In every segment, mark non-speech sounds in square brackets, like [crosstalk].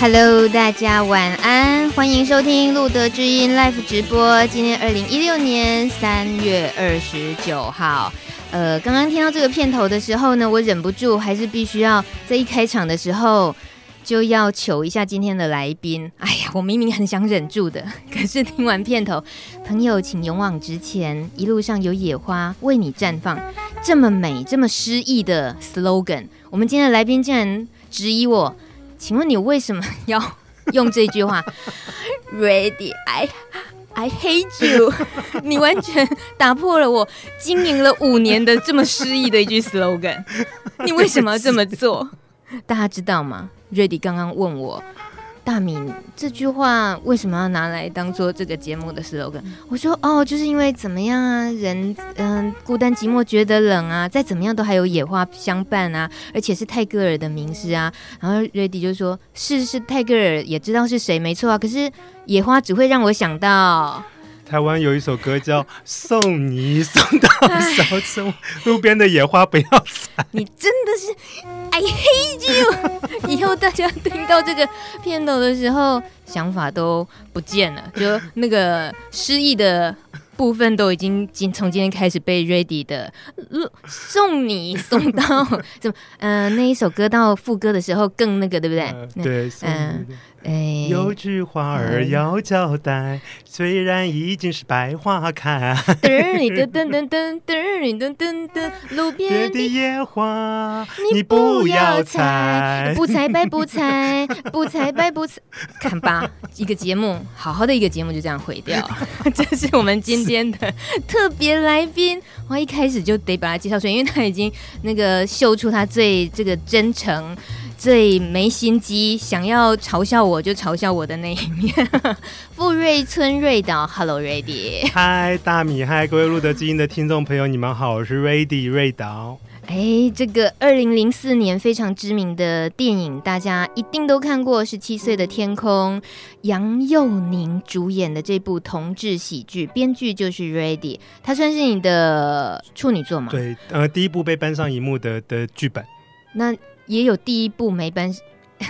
Hello，大家晚安，欢迎收听路德之音 Live 直播。今天二零一六年三月二十九号，呃，刚刚听到这个片头的时候呢，我忍不住还是必须要在一开场的时候就要求一下今天的来宾。哎呀，我明明很想忍住的，可是听完片头，朋友请勇往直前，一路上有野花为你绽放，这么美、这么诗意的 slogan，我们今天的来宾竟然质疑我。请问你为什么 [laughs] 要用这句话？[laughs] Ready, I I hate you。[laughs] 你完全打破了我经营了五年的这么诗意的一句 slogan。你为什么要这么做？大家知道吗？Ready 刚刚问我。大明这句话为什么要拿来当做这个节目的 slogan？我说哦，就是因为怎么样啊，人嗯、孤单寂寞觉得冷啊，再怎么样都还有野花相伴啊，而且是泰戈尔的名诗啊。然后瑞迪就说是是泰戈尔，也知道是谁没错啊，可是野花只会让我想到。台湾有一首歌叫《送你送到小村》，路边的野花不要采。你真的是，I hate you！[laughs] 以后大家听到这个片头的时候，想法都不见了，就那个失意的部分都已经今从今天开始被 Ready 的送你送到怎么？嗯、呃，那一首歌到副歌的时候更那个，对不对？呃、对，嗯。哎，有句话儿要交代，嗯、虽然已经是百花开。噔你噔噔噔噔噔你噔噔噔，路边的野花你不要采，不采白不采，不采白不采。看吧，一个节目，好好的一个节目就这样毁掉。这是我们今天的特别来宾，我一开始就得把他介绍出来，因为他已经那个秀出他最这个真诚。最没心机，想要嘲笑我就嘲笑我的那一面。富瑞村瑞导，[laughs] Hello Ready，嗨大米，嗨各位路德基因的听众朋友，你们好，我是 Ready 瑞导。哎，这个二零零四年非常知名的电影，大家一定都看过，《十七岁的天空》，杨佑宁主演的这部同志喜剧，编剧就是 Ready，他算是你的处女作吗？对，呃，第一部被搬上荧幕的的剧本。那也有第一部没搬，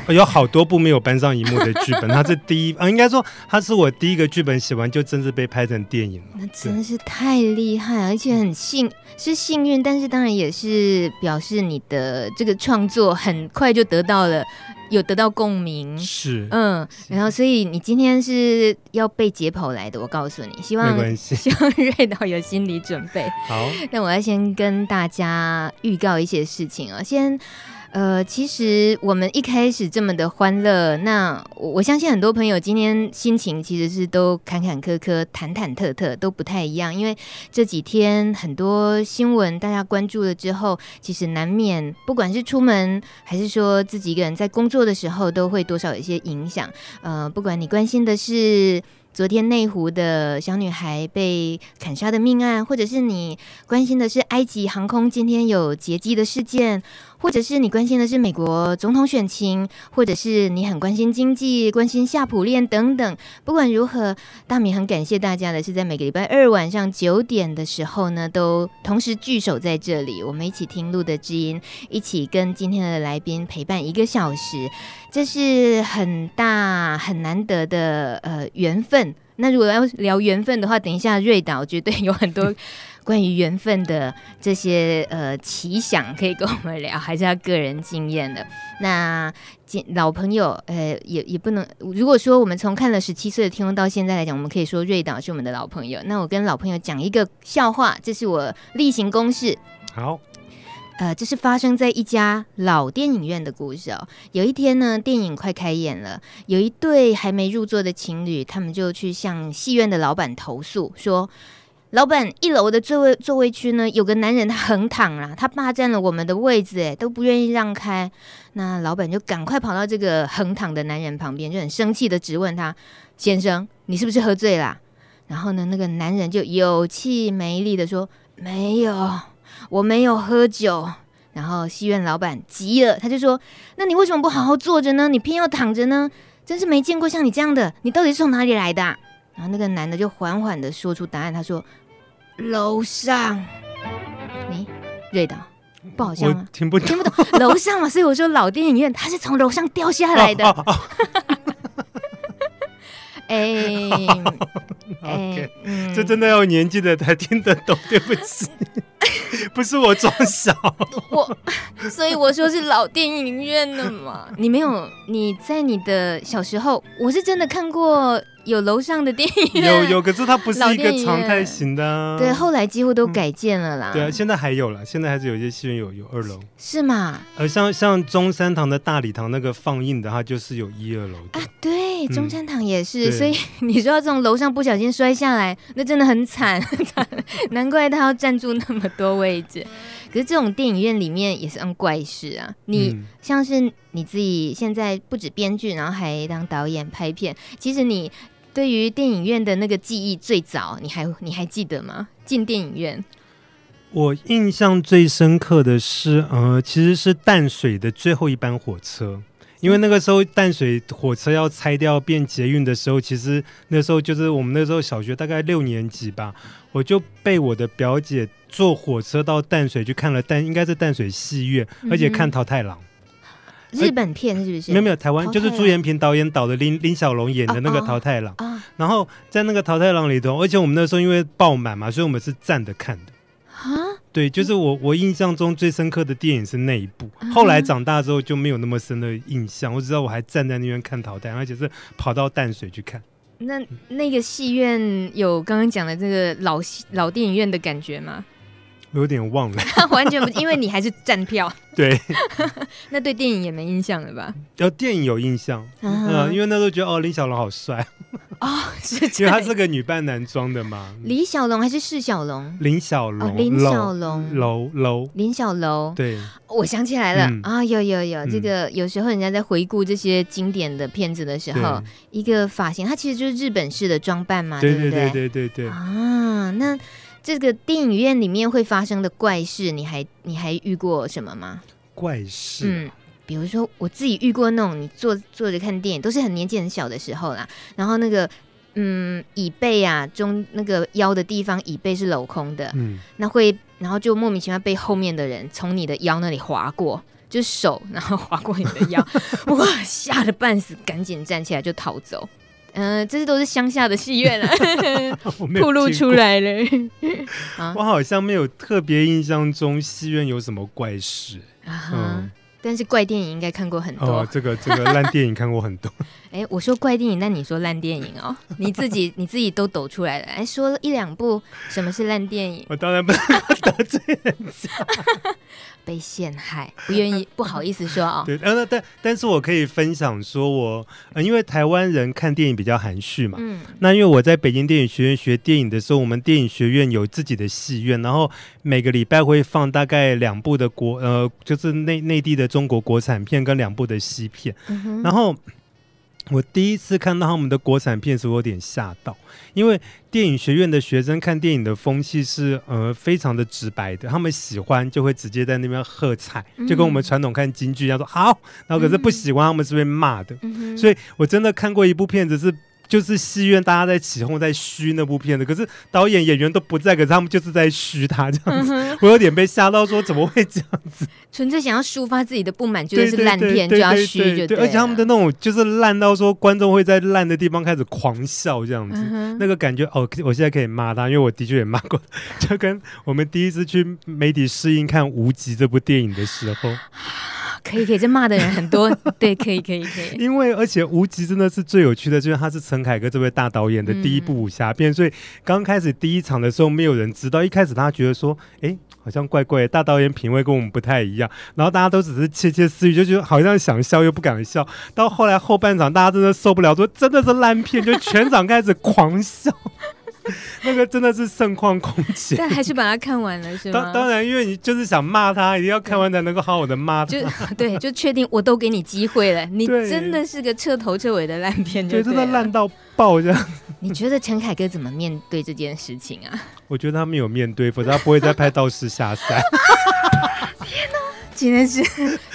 有好多部没有搬上荧幕的剧本，它是第一啊，应该说它是我第一个剧本写完就真是被拍成电影了。那真的是太厉害，而且很幸是幸运，但是当然也是表示你的这个创作很快就得到了有得到共鸣。是，嗯，然后所以你今天是要被解剖来的，我告诉你，希望希望瑞导有心理准备。好，那我要先跟大家预告一些事情啊，先。呃，其实我们一开始这么的欢乐，那我相信很多朋友今天心情其实是都坎坎坷坷、忐忐忑忑，都不太一样。因为这几天很多新闻大家关注了之后，其实难免不管是出门还是说自己一个人在工作的时候，都会多少有一些影响。呃，不管你关心的是。昨天内湖的小女孩被砍杀的命案，或者是你关心的是埃及航空今天有劫机的事件，或者是你关心的是美国总统选情，或者是你很关心经济、关心夏普链等等。不管如何，大米很感谢大家的是在每个礼拜二晚上九点的时候呢，都同时聚首在这里，我们一起听录的知音，一起跟今天的来宾陪伴一个小时。这是很大很难得的呃缘分。那如果要聊缘分的话，等一下瑞导绝对有很多关于缘分的这些呃奇想可以跟我们聊，还是他个人经验的。那老朋友呃也也不能，如果说我们从看了十七岁的天空到现在来讲，我们可以说瑞导是我们的老朋友。那我跟老朋友讲一个笑话，这是我例行公事。好。呃，这是发生在一家老电影院的故事哦。有一天呢，电影快开演了，有一对还没入座的情侣，他们就去向戏院的老板投诉，说：“老板，一楼的座位座位区呢，有个男人他横躺了，他霸占了我们的位置，哎，都不愿意让开。”那老板就赶快跑到这个横躺的男人旁边，就很生气的质问他：“先生，你是不是喝醉啦？”然后呢，那个男人就有气没力的说：“没有，我没有喝酒。”然后戏院老板急了，他就说：“那你为什么不好好坐着呢？你偏要躺着呢？真是没见过像你这样的，你到底是从哪里来的啊？”然后那个男的就缓缓的说出答案，他说：“楼上。”你瑞导不好笑吗？听不懂，听不懂。楼上嘛，所以我说老电影院他是从楼上掉下来的。[laughs] 哎哎，[laughs] 这真的要年纪的才听得懂，对不起。[laughs] 不是我装傻，我所以我说是老电影院的嘛。你没有你在你的小时候，我是真的看过有楼上的电影院，有有，可是它不是一个常态型的啊。对，后来几乎都改建了啦。对啊，现在还有了，现在还是有一些戏院有有二楼，是吗？呃像像中山堂的大礼堂那个放映的，它就是有一二楼的。啊，对，中山堂也是。所以你说要从楼上不小心摔下来，那真的很惨，[laughs] 难怪他要占住那么多位置。可是这种电影院里面也是很怪事啊！你像是你自己现在不止编剧，然后还当导演拍片。其实你对于电影院的那个记忆最早，你还你还记得吗？进电影院，我印象最深刻的是，呃，其实是淡水的最后一班火车。因为那个时候淡水火车要拆掉变捷运的时候，其实那时候就是我们那时候小学大概六年级吧，我就被我的表姐坐火车到淡水去看了淡，应该是淡水戏院，而且看桃太郎。日本片是不是？没有没有，台湾就是朱延平导演导的林林小龙演的那个桃太郎。然后在那个桃太郎里头，而且我们那时候因为爆满嘛，所以我们是站着看的。对，就是我我印象中最深刻的电影是那一部。后来长大之后就没有那么深的印象，我只知道我还站在那边看淘汰，而且是跑到淡水去看。那那个戏院有刚刚讲的这个老老电影院的感觉吗？我有点忘了，[laughs] 完全不，因为你还是站票。[laughs] 对，[laughs] 那对电影也没印象了吧？要电影有印象，嗯、呃，因为那时候觉得哦，李小龙好帅。哦，是这样，因为他是个女扮男装的嘛。李小龙还是释小龙？林小龙，林小龙，楼楼，林小楼。对，我想起来了啊，有有有，这个有时候人家在回顾这些经典的片子的时候，一个发型，它其实就是日本式的装扮嘛，对？对对对对啊，那。这个电影院里面会发生的怪事，你还你还遇过什么吗？怪事，嗯，比如说我自己遇过那种，你坐坐着看电影，都是很年纪很小的时候啦。然后那个，嗯，椅背啊，中那个腰的地方，椅背是镂空的，嗯，那会，然后就莫名其妙被后面的人从你的腰那里划过，就手然后划过你的腰，[laughs] 哇，吓得半死，赶紧站起来就逃走。嗯、呃，这些都是乡下的戏院啊，[laughs] 透露出来了。[laughs] 我好像没有特别印象中戏院有什么怪事啊。嗯，但是怪电影应该看过很多。哦，这个这个 [laughs] 烂电影看过很多。哎，我说怪电影，那你说烂电影哦？你自己你自己都抖出来了，哎，说了一两部什么是烂电影？我当然不能得罪人家。被陷害，不愿意，不好意思说 [laughs] 啊、哦。对，呃，那但但是我可以分享说我，我呃，因为台湾人看电影比较含蓄嘛，嗯，那因为我在北京电影学院学电影的时候，我们电影学院有自己的戏院，然后每个礼拜会放大概两部的国，呃，就是内内地的中国国产片跟两部的西片，嗯、然后。我第一次看到他们的国产片时，我有点吓到，因为电影学院的学生看电影的风气是呃非常的直白的，他们喜欢就会直接在那边喝彩，就跟我们传统看京剧一样说好，然后可是不喜欢他们是被骂的，所以我真的看过一部片子是。就是戏院大家在起哄在嘘那部片子，可是导演演员都不在，可是他们就是在嘘他这样子，嗯、我有点被吓到，说怎么会这样子？纯粹想要抒发自己的不满，就是烂片就要嘘就对，而且他们的那种就是烂到说观众会在烂的地方开始狂笑这样子，嗯、那个感觉哦，我现在可以骂他，因为我的确也骂过，就跟我们第一次去媒体试映看《无极》这部电影的时候。[laughs] 可以可以，这骂的人很多，[laughs] 对，可以可以可以。因为而且《无极》真的是最有趣的，就是他是陈凯歌这位大导演的第一部武侠片，嗯、所以刚开始第一场的时候，没有人知道。一开始他觉得说，哎，好像怪怪的，大导演品味跟我们不太一样。然后大家都只是窃窃私语，就觉得好像想笑又不敢笑。到后来后半场，大家真的受不了，说真的是烂片，就全场开始狂笑。[laughs] 那个真的是盛况空前。但还是把它看完了，是吗？当当然，因为你就是想骂他，一定要看完才能够好好的骂他。就 [laughs] 对，就确定我都给你机会了，你真的是个彻头彻尾的烂片对，对，真的烂到爆这样。[laughs] 你觉得陈凯歌怎么面对这件事情啊？我觉得他没有面对，否则他不会再拍《道士下山》。今天是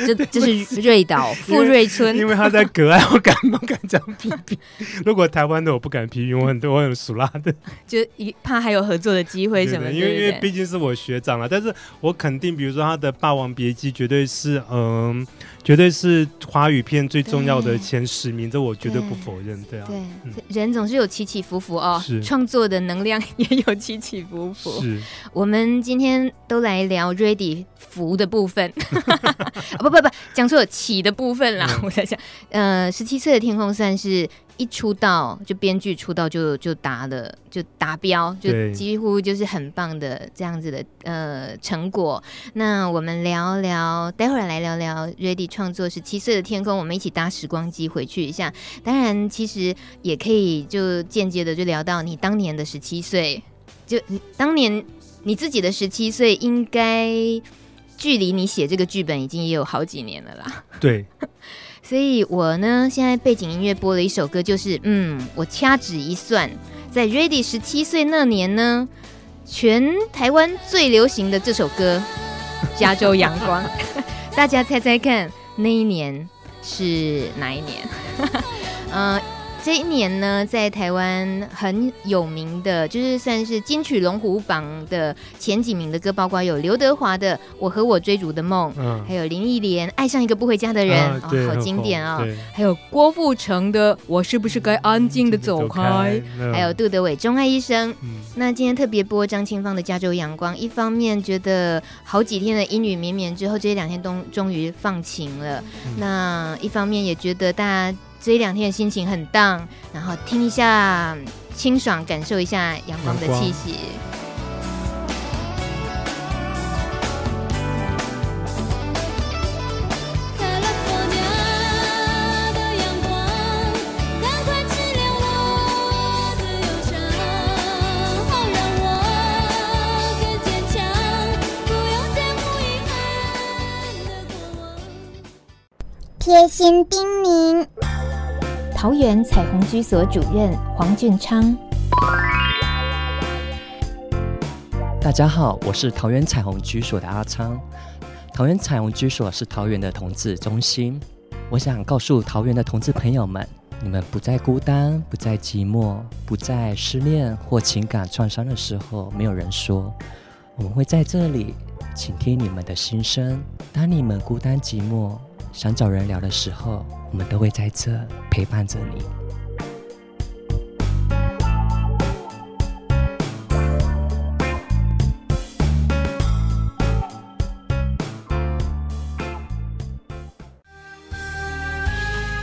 就 [laughs] 就是瑞岛 [laughs] 富瑞村，因为他在隔岸，我敢不敢这样批评？如果台湾的我不敢批评，我很多我很熟辣的，[laughs] 就一怕还有合作的机会什么的。因为因为毕竟是我学长了，但是我肯定，比如说他的《霸王别姬》绝对是嗯，绝对是华语片最重要的前十名，这我绝对不否认。对啊，对，嗯、人总是有起起伏伏哦，是创作的能量也有起起伏伏。是，我们今天都来聊 Ready 福的部分。[laughs] 不不不，讲错了起的部分啦。嗯、我在想，呃，十七岁的天空算是一出道就编剧出道就就达了就达标，就几乎就是很棒的这样子的呃成果。那我们聊聊，待会儿来聊聊 Ready 创作十七岁的天空，我们一起搭时光机回去一下。当然，其实也可以就间接的就聊到你当年的十七岁，就当年你自己的十七岁应该。距离你写这个剧本已经也有好几年了啦。对，所以我呢，现在背景音乐播了一首歌，就是嗯，我掐指一算，在 Ready 十七岁那年呢，全台湾最流行的这首歌《[laughs] 加州阳光》，[laughs] 大家猜猜看，那一年是哪一年？嗯、[laughs] 呃。这一年呢，在台湾很有名的，就是算是金曲龙虎榜的前几名的歌，包括有刘德华的《我和我追逐的梦》，嗯，还有林忆莲《爱上一个不回家的人》啊，哦，好经典啊，哦！还有郭富城的《我是不是该安静的走开》，嗯，还有杜德伟《钟爱一生》嗯。那今天特别播张清芳的《加州阳光》，一方面觉得好几天的阴雨绵绵之后，这两天都终于放晴了，嗯，那一方面也觉得大家。这一两天的心情很 down，然后听一下清爽，感受一下阳光的气息。贴心叮咛。桃园彩虹居所主任黄俊昌，大家好，我是桃园彩虹居所的阿昌。桃园彩虹居所是桃园的同志中心。我想告诉桃园的同志朋友们，你们不再孤单，不再寂寞，不再失恋或情感创伤的时候，没有人说，我们会在这里倾听你们的心声。当你们孤单寂寞，想找人聊的时候，我们都会在这陪伴着你。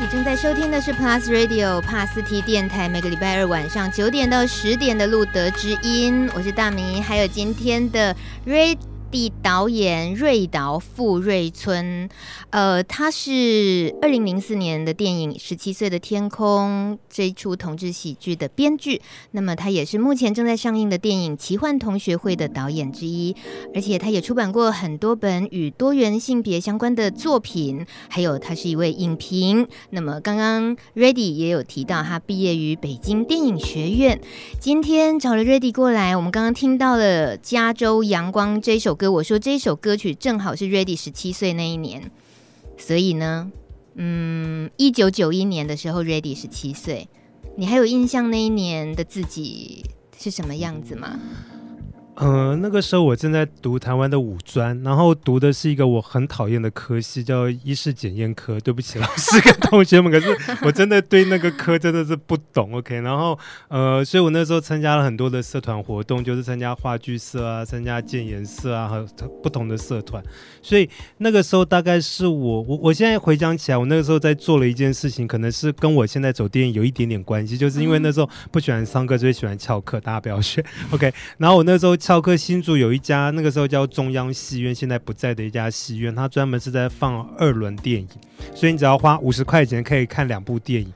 你正在收听的是 Plus Radio 帕斯提电台，每个礼拜二晚上九点到十点的路德之音，我是大明，还有今天的 Ray。地导演瑞岛富瑞村，呃，他是二零零四年的电影《十七岁的天空》这一出同志喜剧的编剧，那么他也是目前正在上映的电影《奇幻同学会》的导演之一，而且他也出版过很多本与多元性别相关的作品，还有他是一位影评。那么刚刚 Ready 也有提到他毕业于北京电影学院，今天找了 Ready 过来，我们刚刚听到了《加州阳光》这首歌。我说这首歌曲正好是 Ready 十七岁那一年，所以呢，嗯，一九九一年的时候 Ready 十七岁，你还有印象那一年的自己是什么样子吗？嗯、那个时候我正在读台湾的五专，然后读的是一个我很讨厌的科系，叫医事检验科。对不起，老师跟同学们，可是我真的对那个科真的是不懂。[laughs] OK，然后呃，所以我那时候参加了很多的社团活动，就是参加话剧社啊，参加建研社啊，和不同的社团。所以那个时候大概是我我我现在回想起来，我那个时候在做了一件事情，可能是跟我现在走电影有一点点关系，就是因为那时候不喜欢上课，所以喜欢翘课，大家不要学。[laughs] OK，然后我那时候翘课，新竹有一家那个时候叫中央戏院，现在不在的一家戏院，它专门是在放二轮电影，所以你只要花五十块钱可以看两部电影。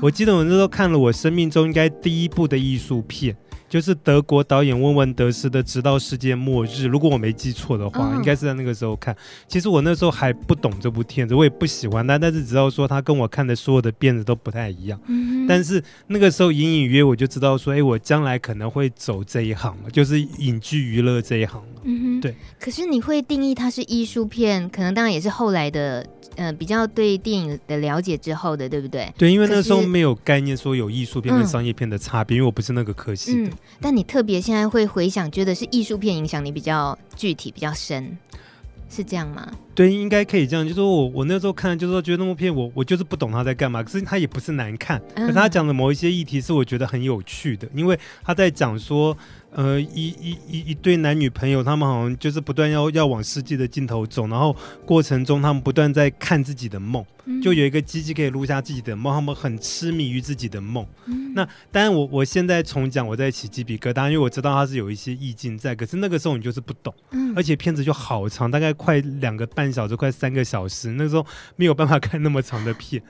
我记得我那时候看了我生命中应该第一部的艺术片。就是德国导演温文德斯的《直到世界末日》，如果我没记错的话，嗯、应该是在那个时候看。其实我那时候还不懂这部片子，我也不喜欢它，但是只知道说它跟我看的所有的片子都不太一样。嗯、但是那个时候隐隐约我就知道说，哎，我将来可能会走这一行了，就是影剧娱乐这一行了。嗯，对。可是你会定义它是艺术片，可能当然也是后来的。嗯、呃，比较对电影的了解之后的，对不对？对，因为那时候没有概念说有艺术片跟商业片的差别，嗯、因为我不是那个科系的。嗯、但你特别现在会回想，觉得是艺术片影响你比较具体、比较深，是这样吗？对，应该可以这样。就是说我我那时候看，就是说觉得那部片我，我我就是不懂他在干嘛。可是他也不是难看，嗯、可是他讲的某一些议题是我觉得很有趣的，因为他在讲说。呃，一一一一对男女朋友，他们好像就是不断要要往世界的尽头走，然后过程中他们不断在看自己的梦，嗯、就有一个机器可以录下自己的梦，他们很痴迷于自己的梦。嗯、那当然，我我现在重讲，我在起鸡皮疙瘩，因为我知道它是有一些意境在，可是那个时候你就是不懂，嗯、而且片子就好长，大概快两个半小时，快三个小时，那时候没有办法看那么长的片。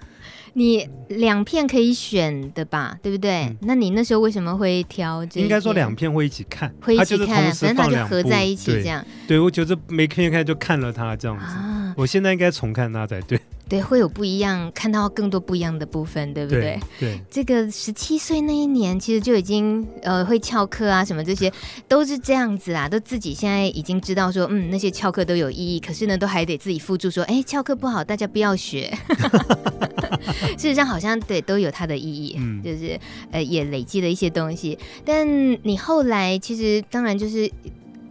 你两片可以选的吧，对不对？嗯、那你那时候为什么会挑这？应该说两片会一起看，会一起看，反正它就合在一起这样。对，对我觉得没看看就看了它这样子。啊、我现在应该重看它才对。对，会有不一样，看到更多不一样的部分，对不对？对。对这个十七岁那一年，其实就已经呃会翘课啊，什么这些都是这样子啊，都自己现在已经知道说，嗯，那些翘课都有意义，可是呢，都还得自己附注说，哎，翘课不好，大家不要学。[laughs] 事实上，好像对都有它的意义，嗯、就是呃，也累积了一些东西。但你后来其实当然就是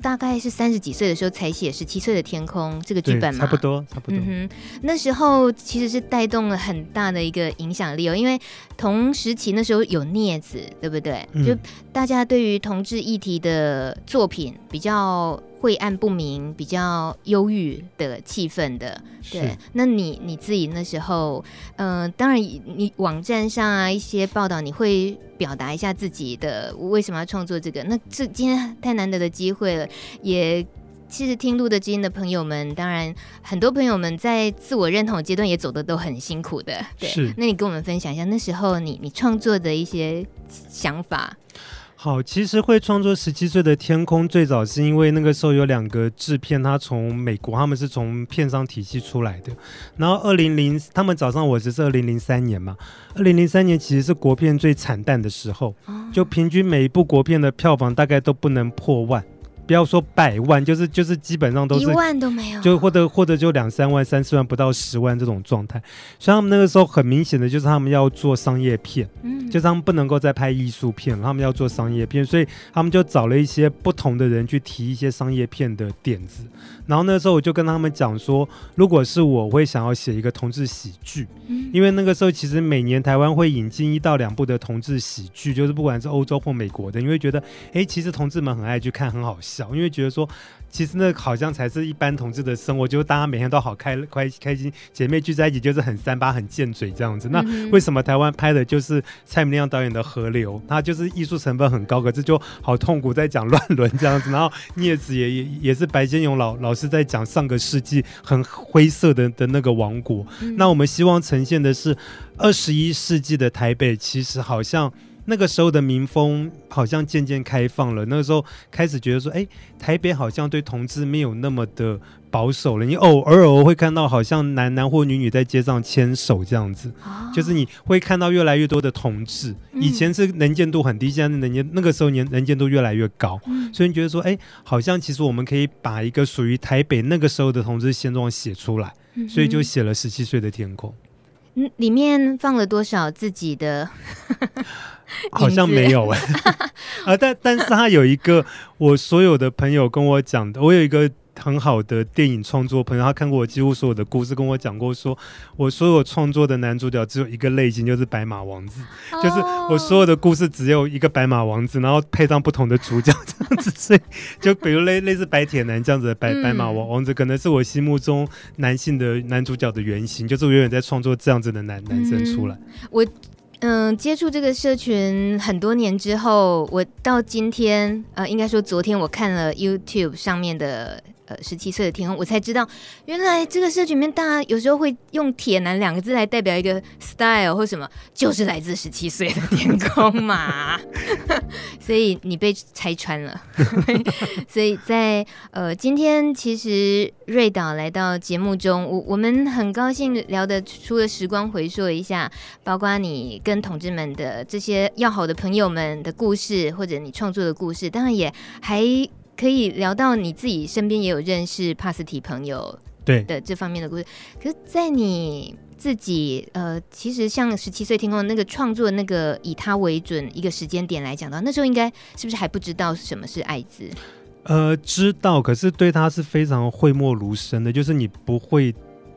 大概是三十几岁的时候才写《十七岁的天空》这个剧本嘛，差不多，差不多。嗯哼，那时候其实是带动了很大的一个影响力哦，因为同时期那时候有镊子，对不对？嗯、就大家对于同志议题的作品比较。晦暗不明，比较忧郁的气氛的，对。那你你自己那时候，嗯、呃，当然你网站上啊一些报道，你会表达一下自己的为什么要创作这个。那这今天太难得的机会了，也其实听路的基因的朋友们，当然很多朋友们在自我认同阶段也走的都很辛苦的，对。那你跟我们分享一下那时候你你创作的一些想法。好，其实会创作《十七岁的天空》，最早是因为那个时候有两个制片，他从美国，他们是从片商体系出来的。然后二零零，他们找上我只是二零零三年嘛。二零零三年其实是国片最惨淡的时候，就平均每一部国片的票房大概都不能破万。不要说百万，就是就是基本上都是一万都没有，就或者或者就两三万、三四万不到十万这种状态。所以他们那个时候很明显的就是他们要做商业片，嗯，就是他们不能够再拍艺术片，他们要做商业片，所以他们就找了一些不同的人去提一些商业片的点子。然后那时候我就跟他们讲说，如果是我，我会想要写一个同志喜剧，嗯，因为那个时候其实每年台湾会引进一到两部的同志喜剧，就是不管是欧洲或美国的，你会觉得哎，其实同志们很爱去看，很好笑。因为觉得说，其实那好像才是一般同志的生活，就是大家每天都好开开开心，姐妹聚在一起就是很三八很贱嘴这样子。那为什么台湾拍的就是蔡明亮导演的《河流》，他就是艺术成分很高，可是就好痛苦，在讲乱伦这样子。然后镊子也也也是白先勇老老师在讲上个世纪很灰色的的那个王国。那我们希望呈现的是二十一世纪的台北，其实好像。那个时候的民风好像渐渐开放了，那个时候开始觉得说，哎，台北好像对同志没有那么的保守了。你偶尔偶尔会看到好像男男或女女在街上牵手这样子，哦、就是你会看到越来越多的同志。以前是能见度很低，现在能见那个时候年能见度越来越高，嗯、所以你觉得说，哎，好像其实我们可以把一个属于台北那个时候的同志现状写出来，嗯、所以就写了《十七岁的天空》。嗯，里面放了多少自己的？[laughs] 好像没有哎、欸，啊，[laughs] 但但是他有一个，我所有的朋友跟我讲的，我有一个很好的电影创作朋友，他看过我几乎所有的故事，跟我讲过说，我所有创作的男主角只有一个类型，就是白马王子，就是我所有的故事只有一个白马王子，然后配上不同的主角这样子，[laughs] 所以就比如类类似白铁男这样子的白白马王王子，可能是我心目中男性的男主角的原型，就是我永远在创作这样子的男男生出来。我。嗯，接触这个社群很多年之后，我到今天，呃，应该说昨天我看了 YouTube 上面的呃十七岁的天空，我才知道原来这个社群里面大家有时候会用“铁男”两个字来代表一个 style 或什么，就是来自十七岁的天空嘛。[laughs] 所以你被拆穿了。[laughs] 所以在呃今天，其实瑞导来到节目中，我我们很高兴聊得出了时光回溯一下，包括你跟同志们的这些要好的朋友们的故事，或者你创作的故事，当然也还可以聊到你自己身边也有认识帕斯提朋友对的这方面的故事。可是，在你自己呃，其实像十七岁天空那个创作那个以他为准一个时间点来讲的话，那时候应该是不是还不知道什么是艾滋？呃，知道，可是对他是非常讳莫如深的，就是你不会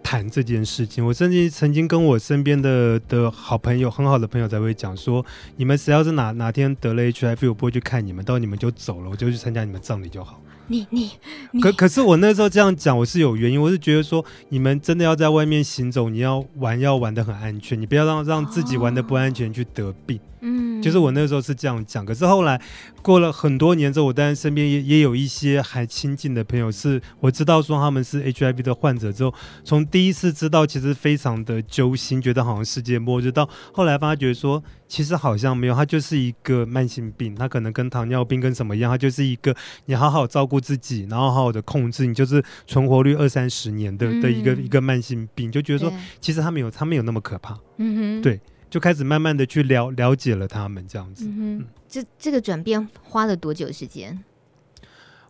谈这件事情。我甚至曾经跟我身边的的好朋友，很好的朋友才会讲说，你们谁要是哪哪天得了 HIV，我不会去看你们，到你们就走了，我就去参加你们葬礼就好。你你，你可可是我那时候这样讲，我是有原因，我是觉得说，你们真的要在外面行走，你要玩要玩的很安全，你不要让让自己玩的不安全去得病。嗯，就是我那时候是这样讲，可是后来过了很多年之后，我当然身边也也有一些还亲近的朋友，是我知道说他们是 HIV 的患者之后，从第一次知道其实非常的揪心，觉得好像世界末日，到后来发觉说其实好像没有，它就是一个慢性病，它可能跟糖尿病跟什么一样，它就是一个你好好照顾自己，然后好好的控制，你就是存活率二三十年的的一个、嗯、一个慢性病，就觉得说其实它没有它没有那么可怕。嗯哼，对。就开始慢慢的去了了解了他们这样子，嗯，这这个转变花了多久时间？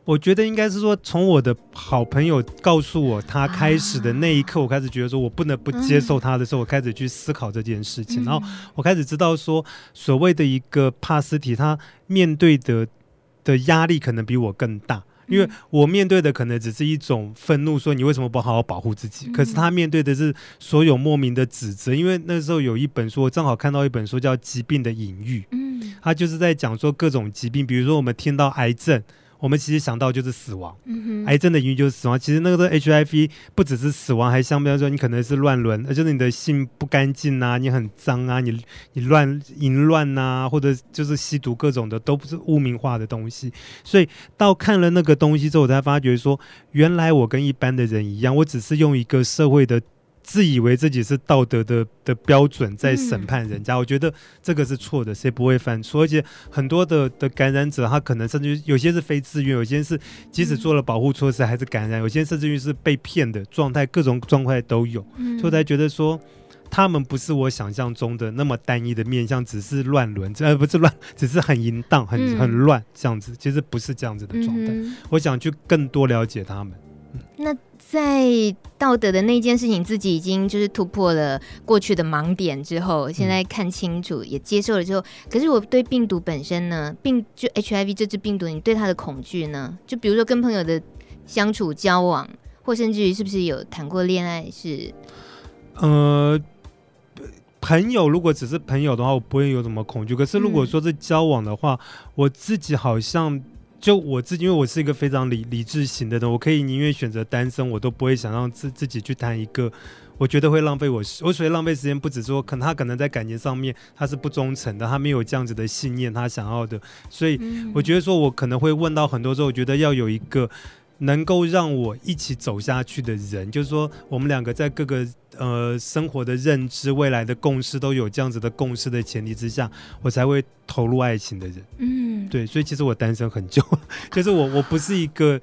我觉得应该是说，从我的好朋友告诉我他开始的那一刻，我开始觉得说我不能不接受他的时候，我开始去思考这件事情，然后我开始知道说，所谓的一个帕斯提，他面对的的压力可能比我更大。因为我面对的可能只是一种愤怒，说你为什么不好好保护自己？可是他面对的是所有莫名的指责。因为那时候有一本书，我正好看到一本书叫《疾病的隐喻》，嗯，他就是在讲说各种疾病，比如说我们听到癌症。我们其实想到就是死亡，嗯、癌症的隐喻就是死亡。其实那个 HIV 不只是死亡，还相比来说，你可能是乱伦，而就是你的性不干净啊，你很脏啊，你你乱淫乱啊，或者就是吸毒各种的，都不是污名化的东西。所以到看了那个东西之后，我才发觉说，原来我跟一般的人一样，我只是用一个社会的。自以为自己是道德的的标准在审判人家，嗯，我觉得这个是错的，谁不会犯错？而且很多的的感染者，他可能甚至于有些是非自愿，有些是即使做了保护措施还是感染，有些甚至于是被骗的状态，各种状态都有。所以我才觉得说，他们不是我想象中的那么单一的面相，只是乱伦，呃，不是乱，只是很淫荡、很很乱这样子，其实不是这样子的状态，嗯。我想去更多了解他们。嗯，那。在道德的那件事情，自己已经就是突破了过去的盲点之后，现在看清楚也接受了之后，可是我对病毒本身呢，病就 HIV 这只病毒，你对它的恐惧呢？就比如说跟朋友的相处交往，或甚至于是不是有谈过恋爱？是呃，朋友如果只是朋友的话，我不会有什么恐惧。可是如果说是交往的话，嗯、我自己好像。就我自己，因为我是一个非常理理智型的人，我可以宁愿选择单身，我都不会想让自自己去谈一个，我觉得会浪费我，我所谓浪费时间，不止说可能他可能在感情上面他是不忠诚的，他没有这样子的信念，他想要的，所以我觉得说我可能会问到很多时候，我觉得要有一个。能够让我一起走下去的人，就是说，我们两个在各个呃生活的认知、未来的共识都有这样子的共识的前提之下，我才会投入爱情的人。嗯，对，所以其实我单身很久，[laughs] 就是我我不是一个。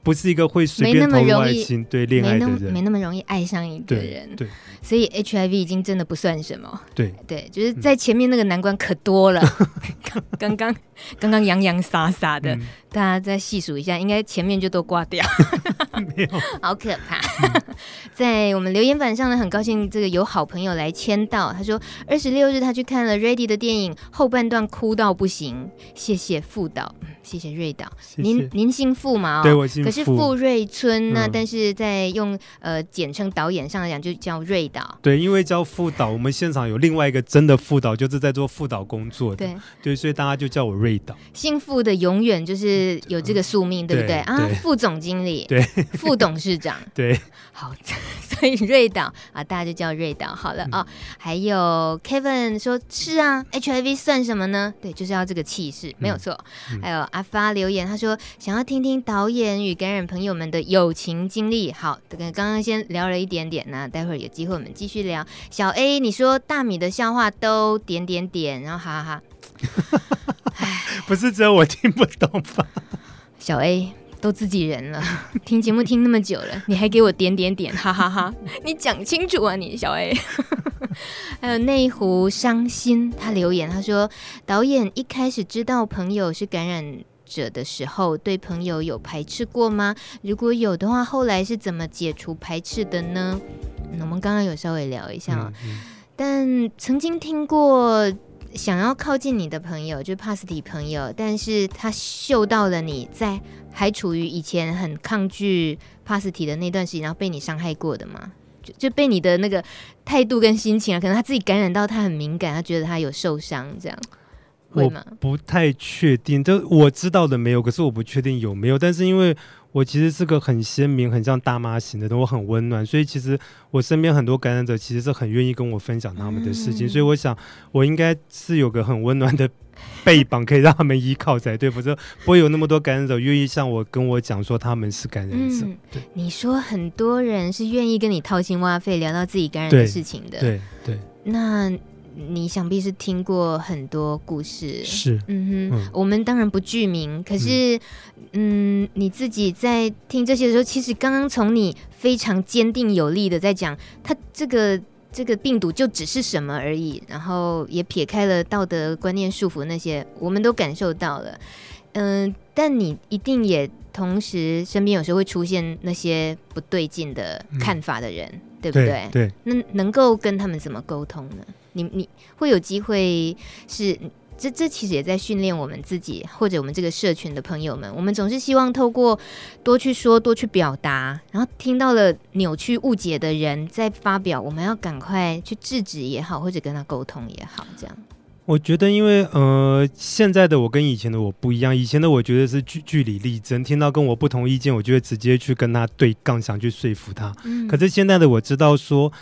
不是一个会随便投入爱情、对恋爱的人，没那么容易爱上一个人。对，对，所以 HIV 已经真的不算什么。对对，就是在前面那个难关可多了。[laughs] 刚刚刚刚洋洋洒洒的，嗯、大家再细数一下，应该前面就都挂掉。[laughs] 没有，好可怕。嗯、[laughs] 在我们留言板上呢，很高兴这个有好朋友来签到。他说二十六日他去看了 Ready 的电影，后半段哭到不行。谢谢副导，谢谢瑞导。您您姓傅吗？对，我姓傅。是傅瑞春，那但是在用呃简称导演上来讲，就叫瑞导。对，因为叫副导，我们现场有另外一个真的副导，就是在做副导工作的。对对，所以大家就叫我瑞导。姓傅的永远就是有这个宿命，对不对啊？副总经理，对，副董事长，[laughs] 对。好，[laughs] 所以瑞导啊，大家就叫瑞导好了啊。还有 Kevin 说：“是啊，HIV 算什么呢？对，就是要这个气势，没有错。”还有阿发留言，他说：“想要听听导演与感染朋友们的友情经历。”好，跟刚刚先聊了一点点，那待会儿有机会我们继续聊。小 A，你说大米的笑话都点点点，然后哈哈哈。哎。[laughs] 不是只有我听不懂吧？[laughs] 小 A 都自己人了，[laughs] 听节目听那么久了，你还给我点点点，哈哈哈，哈！你讲清楚啊，你小 A。还有那一壶伤心，他留言他说，导演一开始知道朋友是感染者的时候，对朋友有排斥过吗？如果有的话，后来是怎么解除排斥的呢？嗯、我们刚刚有稍微聊一下、但曾经听过想要靠近你的朋友，就帕斯提朋友，但是他嗅到了你在还处于以前很抗拒帕斯提的那段时间，然后被你伤害过的吗？就就被你的那个态度跟心情啊，可能他自己感染到，他很敏感，他觉得他有受伤这样。会吗？我不太确定，就我知道的没有，可是我不确定有没有。但是因为我其实是个很鲜明、很像大妈型的人，我很温暖，所以其实我身边很多感染者其实是很愿意跟我分享他们的事情。嗯、所以我想，我应该是有个很温暖的背 [laughs] 膀，可以让他们依靠才对，否则不会有那么多感染者愿意向我跟我讲说他们是感染者。嗯、对你说很多人是愿意跟你掏心挖肺聊到自己感染的事情的，对对。对那。你想必是听过很多故事，是，嗯哼，嗯，我们当然不具名，可是，嗯，嗯，你自己在听这些的时候，其实刚刚从你非常坚定有力的在讲，他这个这个病毒就只是什么而已，然后也撇开了道德观念束缚那些，我们都感受到了，嗯，但你一定也同时身边有时候会出现那些不对劲的看法的人，嗯，对不对？对，那能够跟他们怎么沟通呢？你你会有机会是这这其实也在训练我们自己或者我们这个社群的朋友们，我们总是希望透过多去说多去表达，然后听到了扭曲误解的人在发表，我们要赶快去制止也好，或者跟他沟通也好，这样。我觉得，因为呃，现在的我跟以前的我不一样，以前的我觉得是据据理力争，听到跟我不同意见，我就会直接去跟他对杠，想去说服他。嗯。可是现在的我知道说。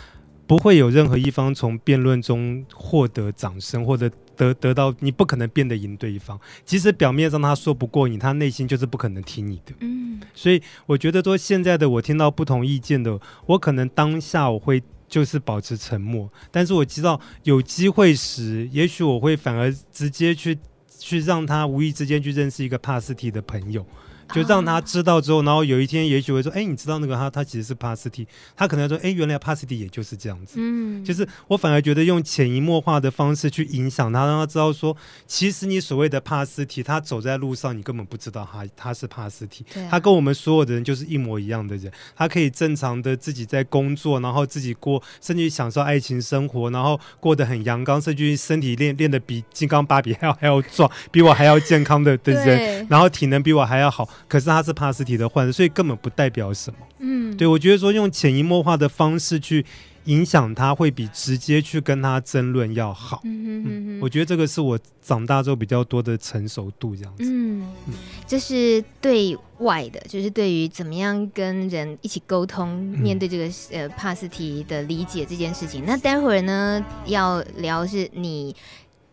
不会有任何一方从辩论中获得掌声，或者得得到，你不可能变得赢对方。即使表面上他说不过你，他内心就是不可能听你的。嗯，所以我觉得说，现在的我听到不同意见的，我可能当下我会就是保持沉默，但是我知道有机会时，也许我会反而直接去去让他无意之间去认识一个帕斯提的朋友。就让他知道之后，然后有一天也许会说：“哎，你知道那个他他其实是帕斯提。”他可能说：“哎，原来帕斯提也就是这样子。”嗯，就是我反而觉得用潜移默化的方式去影响他，让他知道说，其实你所谓的帕斯提，他走在路上，你根本不知道他他是帕斯提。他跟我们所有的人就是一模一样的人，他可以正常的自己在工作，然后自己过，甚至享受爱情生活，然后过得很阳刚，甚至身体练练得比金刚芭比还要还要壮，比我还要健康的的人，然后体能比我还要好。可是他是帕斯提的患者，所以根本不代表什么。嗯，对，我觉得说用潜移默化的方式去影响他，会比直接去跟他争论要好。嗯哼哼哼，嗯，我觉得这个是我长大之后比较多的成熟度，这样子。嗯，嗯，这是对外的，就是对于怎么样跟人一起沟通，面对这个呃帕斯提的理解这件事情。嗯，那待会儿呢，要聊是你。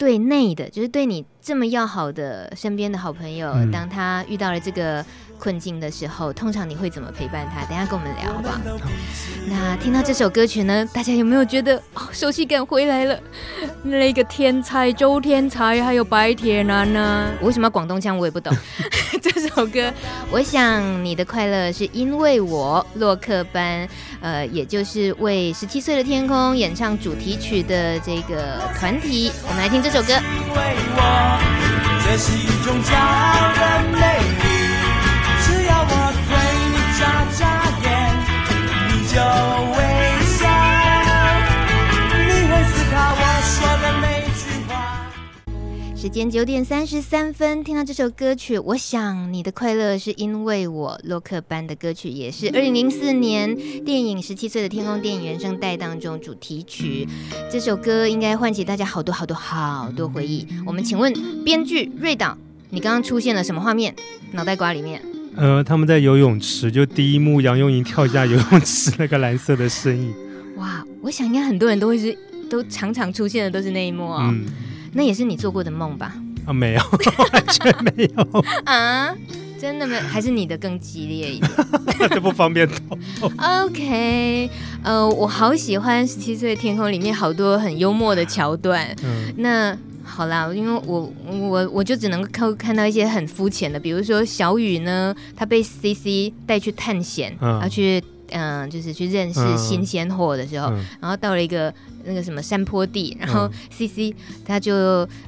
对内的，就是对你这么要好的身边的好朋友，嗯、当他遇到了这个困境的时候，通常你会怎么陪伴他？等下跟我们聊好不好？那听到这首歌曲呢，大家有没有觉得哦，熟悉感回来了？[laughs] 那个天才周天才，还有白铁男呢？我为什么广东腔？我也不懂。[laughs] 这首歌，我想你的快乐是因为我洛克班，呃，也就是为十七岁的天空演唱主题曲的这个团体，我们来听这首歌。时间九点三十三分，听到这首歌曲，我想你的快乐是因为我洛克班的歌曲，也是二零零四年电影《十七岁的天空》电影原声带当中主题曲。这首歌应该唤起大家好多好多好多回忆。我们请问编剧瑞导，你刚刚出现了什么画面？脑袋瓜里面？呃，他们在游泳池，就第一幕杨佑宁跳下游泳池那个蓝色的身影。哇，我想应该很多人都会是都常常出现的都是那一幕啊、哦。嗯那也是你做过的梦吧？啊，没有，[laughs] 完全没有啊！真的没有？还是你的更激烈一点？[laughs] 这不方便透露。OK，呃，我好喜欢《十七岁的天空》里面好多很幽默的桥段。嗯，那好啦，因为我我我就只能看看到一些很肤浅的，比如说小雨呢，他被 CC 带去探险，嗯，要去嗯、呃，就是去认识新鲜货的时候，嗯、然后到了一个那个什么山坡地，然后 CC 他就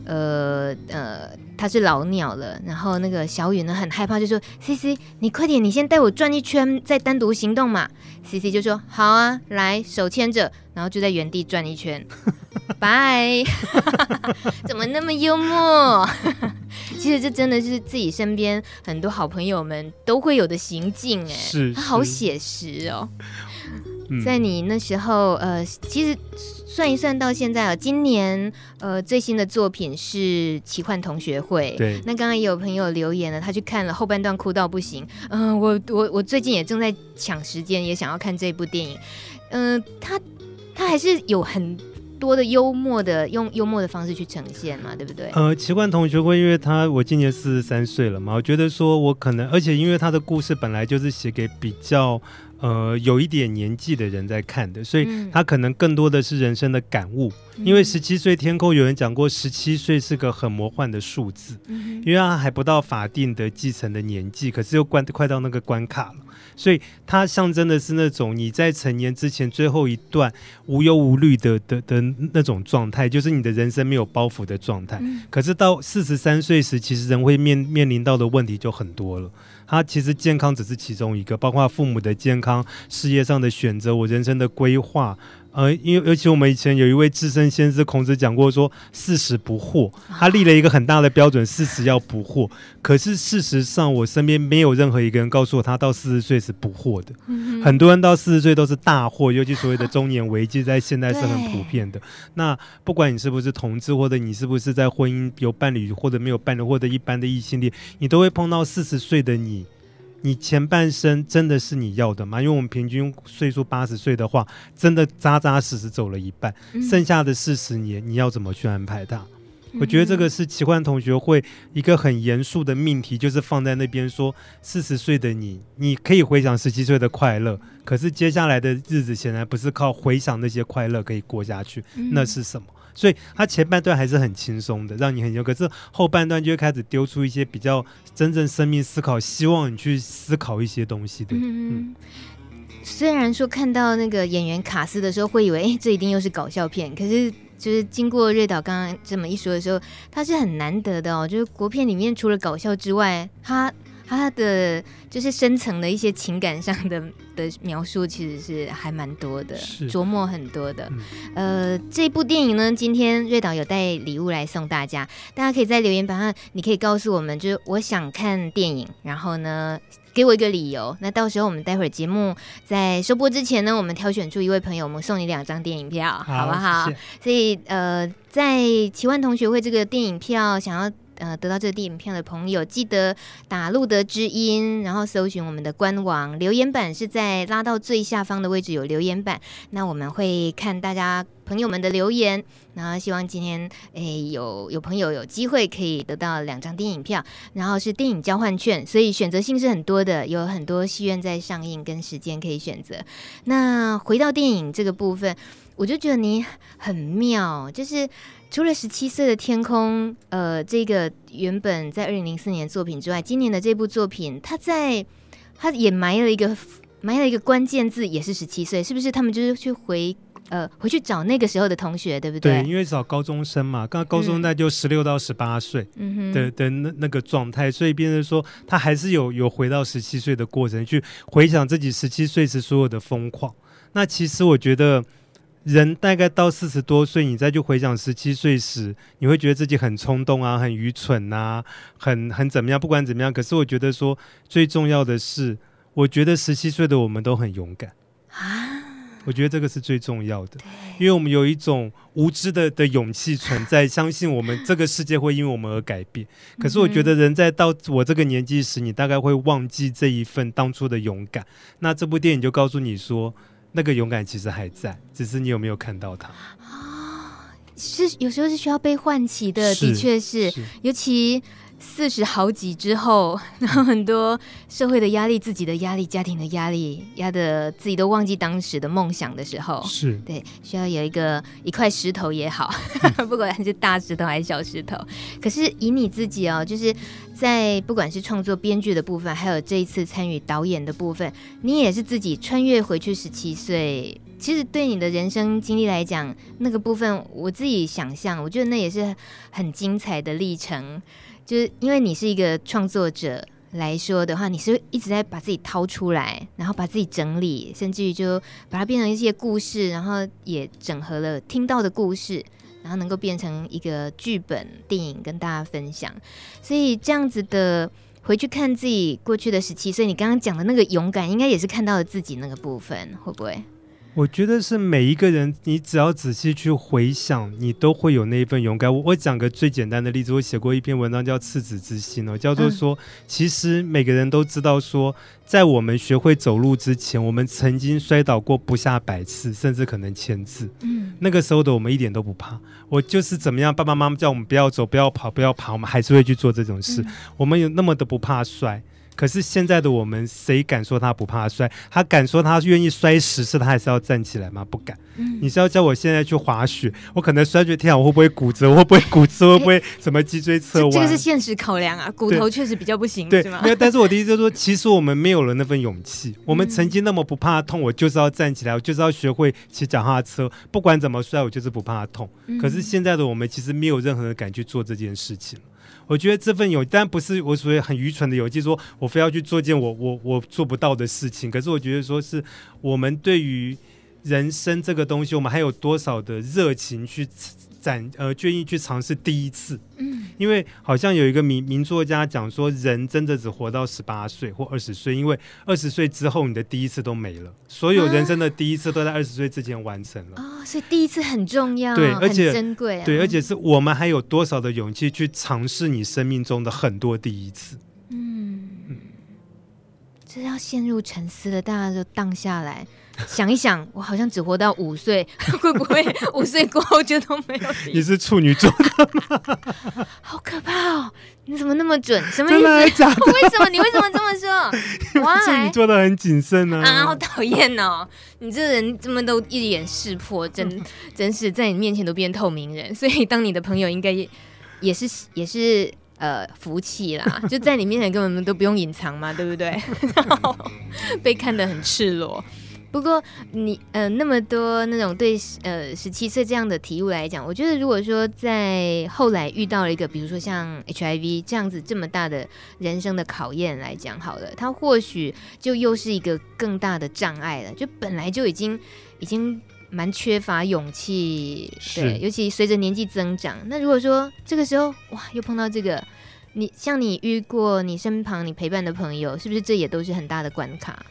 呃呃他是老鸟了，然后那个小雨呢很害怕，就说 CC 你快点，你先带我转一圈，再单独行动嘛。CC 就说好啊，来手牵着，然后就在原地转一圈，[laughs] 拜，[laughs] 怎么那么幽默？[laughs] 其实这真的是自己身边很多好朋友们都会有的行径，哎，是，他好写实哦。在你那时候，呃，其实算一算到现在啊，今年呃最新的作品是《奇幻同学会》。对，那刚刚也有朋友留言了，他去看了后半段，哭到不行。嗯、呃，我我我最近也正在抢时间，也想要看这部电影。嗯、呃，他他还是有很多的幽默的，用幽默的方式去呈现嘛，对不对？呃，《奇幻同学会》，因为他我今年四十三岁了嘛，我觉得说我可能，而且因为他的故事本来就是写给比较。呃，有一点年纪的人在看的，所以他可能更多的是人生的感悟。嗯、因为十七岁天空有人讲过，十七岁是个很魔幻的数字，嗯、因为他还不到法定的继承的年纪，可是又关快到那个关卡了，所以它象征的是那种你在成年之前最后一段无忧无虑的的的那种状态，就是你的人生没有包袱的状态。嗯、可是到四十三岁时，其实人会面面临到的问题就很多了。他其实健康只是其中一个，包括父母的健康、事业上的选择、我人生的规划。呃，因为尤其我们以前有一位智深先师孔子讲过说，四十不惑，他立了一个很大的标准，四十要不惑。可是事实上，我身边没有任何一个人告诉我，他到四十岁是不惑的。嗯、很多人到四十岁都是大惑，尤其所谓的中年危机，在现在是很普遍的。那不管你是不是同志，或者你是不是在婚姻有伴侣，或者没有伴侣，或者一般的异性恋，你都会碰到四十岁的你。你前半生真的是你要的吗？因为我们平均岁数八十岁的话，真的扎扎实实走了一半，嗯、剩下的四十年你要怎么去安排它？嗯、我觉得这个是奇幻同学会一个很严肃的命题，就是放在那边说，四十岁的你，你可以回想十七岁的快乐，可是接下来的日子显然不是靠回想那些快乐可以过下去，嗯、那是什么？所以他前半段还是很轻松的，让你很有，可是后半段就会开始丢出一些比较真正生命思考，希望你去思考一些东西的。嗯，虽然说看到那个演员卡斯的时候，会以为哎，这一定又是搞笑片，可是就是经过瑞导刚刚这么一说的时候，他是很难得的哦。就是国片里面除了搞笑之外，他。他的就是深层的一些情感上的的描述，其实是还蛮多的，琢磨很多的。嗯、呃，这部电影呢，今天瑞导有带礼物来送大家，大家可以在留言板上，你可以告诉我们，就是我想看电影，然后呢，给我一个理由。那到时候我们待会儿节目在收播之前呢，我们挑选出一位朋友，我们送你两张电影票，好，好不好？谢谢。所以呃，在奇幻同学会这个电影票想要。呃，得到这个电影票的朋友，记得打路德之音，然后搜寻我们的官网留言板，是在拉到最下方的位置有留言板。那我们会看大家朋友们的留言，然后希望今天诶有有朋友有机会可以得到两张电影票，然后是电影交换券，所以选择性是很多的，有很多戏院在上映跟时间可以选择。那回到电影这个部分，我就觉得你很妙，就是。除了十七岁的天空，呃，这个原本在二零零四年作品之外，今年的这部作品，他在他也埋了一个埋了一个关键字，也是十七岁，是不是？他们就是去回呃回去找那个时候的同学，对不对？对，因为找高中生嘛，刚高中那就十六到十八岁嗯的的那那个状态，所以变成说他还是有有回到十七岁的过程，去回想自己十七岁时所有的疯狂。那其实我觉得。人大概到四十多岁，你再去回想十七岁时，你会觉得自己很冲动啊，很愚蠢啊，很很怎么样？不管怎么样，可是我觉得说最重要的是，我觉得十七岁的我们都很勇敢啊。我觉得这个是最重要的，对因为我们有一种无知的的勇气存在，相信我们这个世界会因为我们而改变。可是我觉得人在到我这个年纪时，你大概会忘记这一份当初的勇敢。那这部电影就告诉你说。那个勇敢其实还在，只是你有没有看到它啊？是有时候是需要被唤起的，的确是。是尤其四十好几之后，然 [laughs] 后很多社会的压力、自己的压力、家庭的压力，压得自己都忘记当时的梦想的时候，是对，需要有一个一块石头也好，[laughs] 不管是大石头还是小石头。可是以你自己哦，就是在不管是创作、编剧的部分，还有这一次参与导演的部分，你也是自己穿越回去十七岁。其实对你的人生经历来讲，那个部分我自己想象，我觉得那也是很精彩的历程。就是因为你是一个创作者来说的话，你是一直在把自己掏出来，然后把自己整理，甚至于就把它变成一些故事，然后也整合了听到的故事，然后能够变成一个剧本电影跟大家分享。所以这样子的回去看自己过去的十七岁，你刚刚讲的那个勇敢，应该也是看到了自己那个部分，会不会？我觉得是每一个人，你只要仔细去回想，你都会有那一份勇敢。我我讲个最简单的例子，我写过一篇文章叫《赤子之心》哦，叫做说，其实每个人都知道说，在我们学会走路之前，我们曾经摔倒过不下百次，甚至可能千次。嗯，那个时候的我们一点都不怕。我就是怎么样，爸爸妈妈叫我们不要走、不要跑、不要爬，我们还是会去做这种事。我们有那么的不怕摔。可是现在的我们，谁敢说他不怕摔？他敢说他愿意摔十次，他还是要站起来吗？不敢。嗯、你是要叫我现在去滑雪，我可能摔觉天啊，我会不会骨折？我会不会骨折？会不会什么脊椎侧弯？这个是现实考量啊，骨头确实比较不行，对？没有，但是我的意思就是说，其实我们没有了那份勇气。我们曾经那么不怕痛，我就是要站起来，我就是要学会骑脚踏车，不管怎么摔，我就是不怕痛。可是现在的我们，其实没有任何人敢去做这件事情。我觉得这份勇，但不是我所谓很愚蠢的勇气，说我非要去做件我我我做不到的事情。可是我觉得说是我们对于人生这个东西，我们还有多少的热情去。呃，愿意去尝试第一次，嗯，因为好像有一个名名作家讲说，人真的只活到十八岁或二十岁，因为二十岁之后你的第一次都没了，所有人生的第一次都在二十岁之前完成了啊、哦，所以第一次很重要，对，而且珍贵、啊，对，而且是我们还有多少的勇气去尝试你生命中的很多第一次，嗯。嗯，这要陷入沉思了，大家就荡下来。[laughs] 想一想，我好像只活到五岁，[laughs] 会不会 [laughs] 五岁过后就都没有？你是处女座的吗？好可怕哦！你怎么那么准？什么意思？假的？为什么？你为什么这么说？哇，处女座的很谨慎呢。啊，好讨厌哦！你这人这么都一眼识破，真真是在你面前都变透明人。所以当你的朋友应该也也是也是呃福气啦，就在你面前根本都不用隐藏嘛，对不对？然后被看得很赤裸。不过你呃那么多那种对呃十七岁这样的体悟来讲，我觉得如果说在后来遇到了一个比如说像 HIV 这样子这么大的人生的考验来讲好了，它或许就又是一个更大的障碍了。就本来就已经已经蛮缺乏勇气，对，尤其随着年纪增长，那如果说这个时候哇又碰到这个，你像你遇过你身旁你陪伴的朋友，是不是这也都是很大的关卡？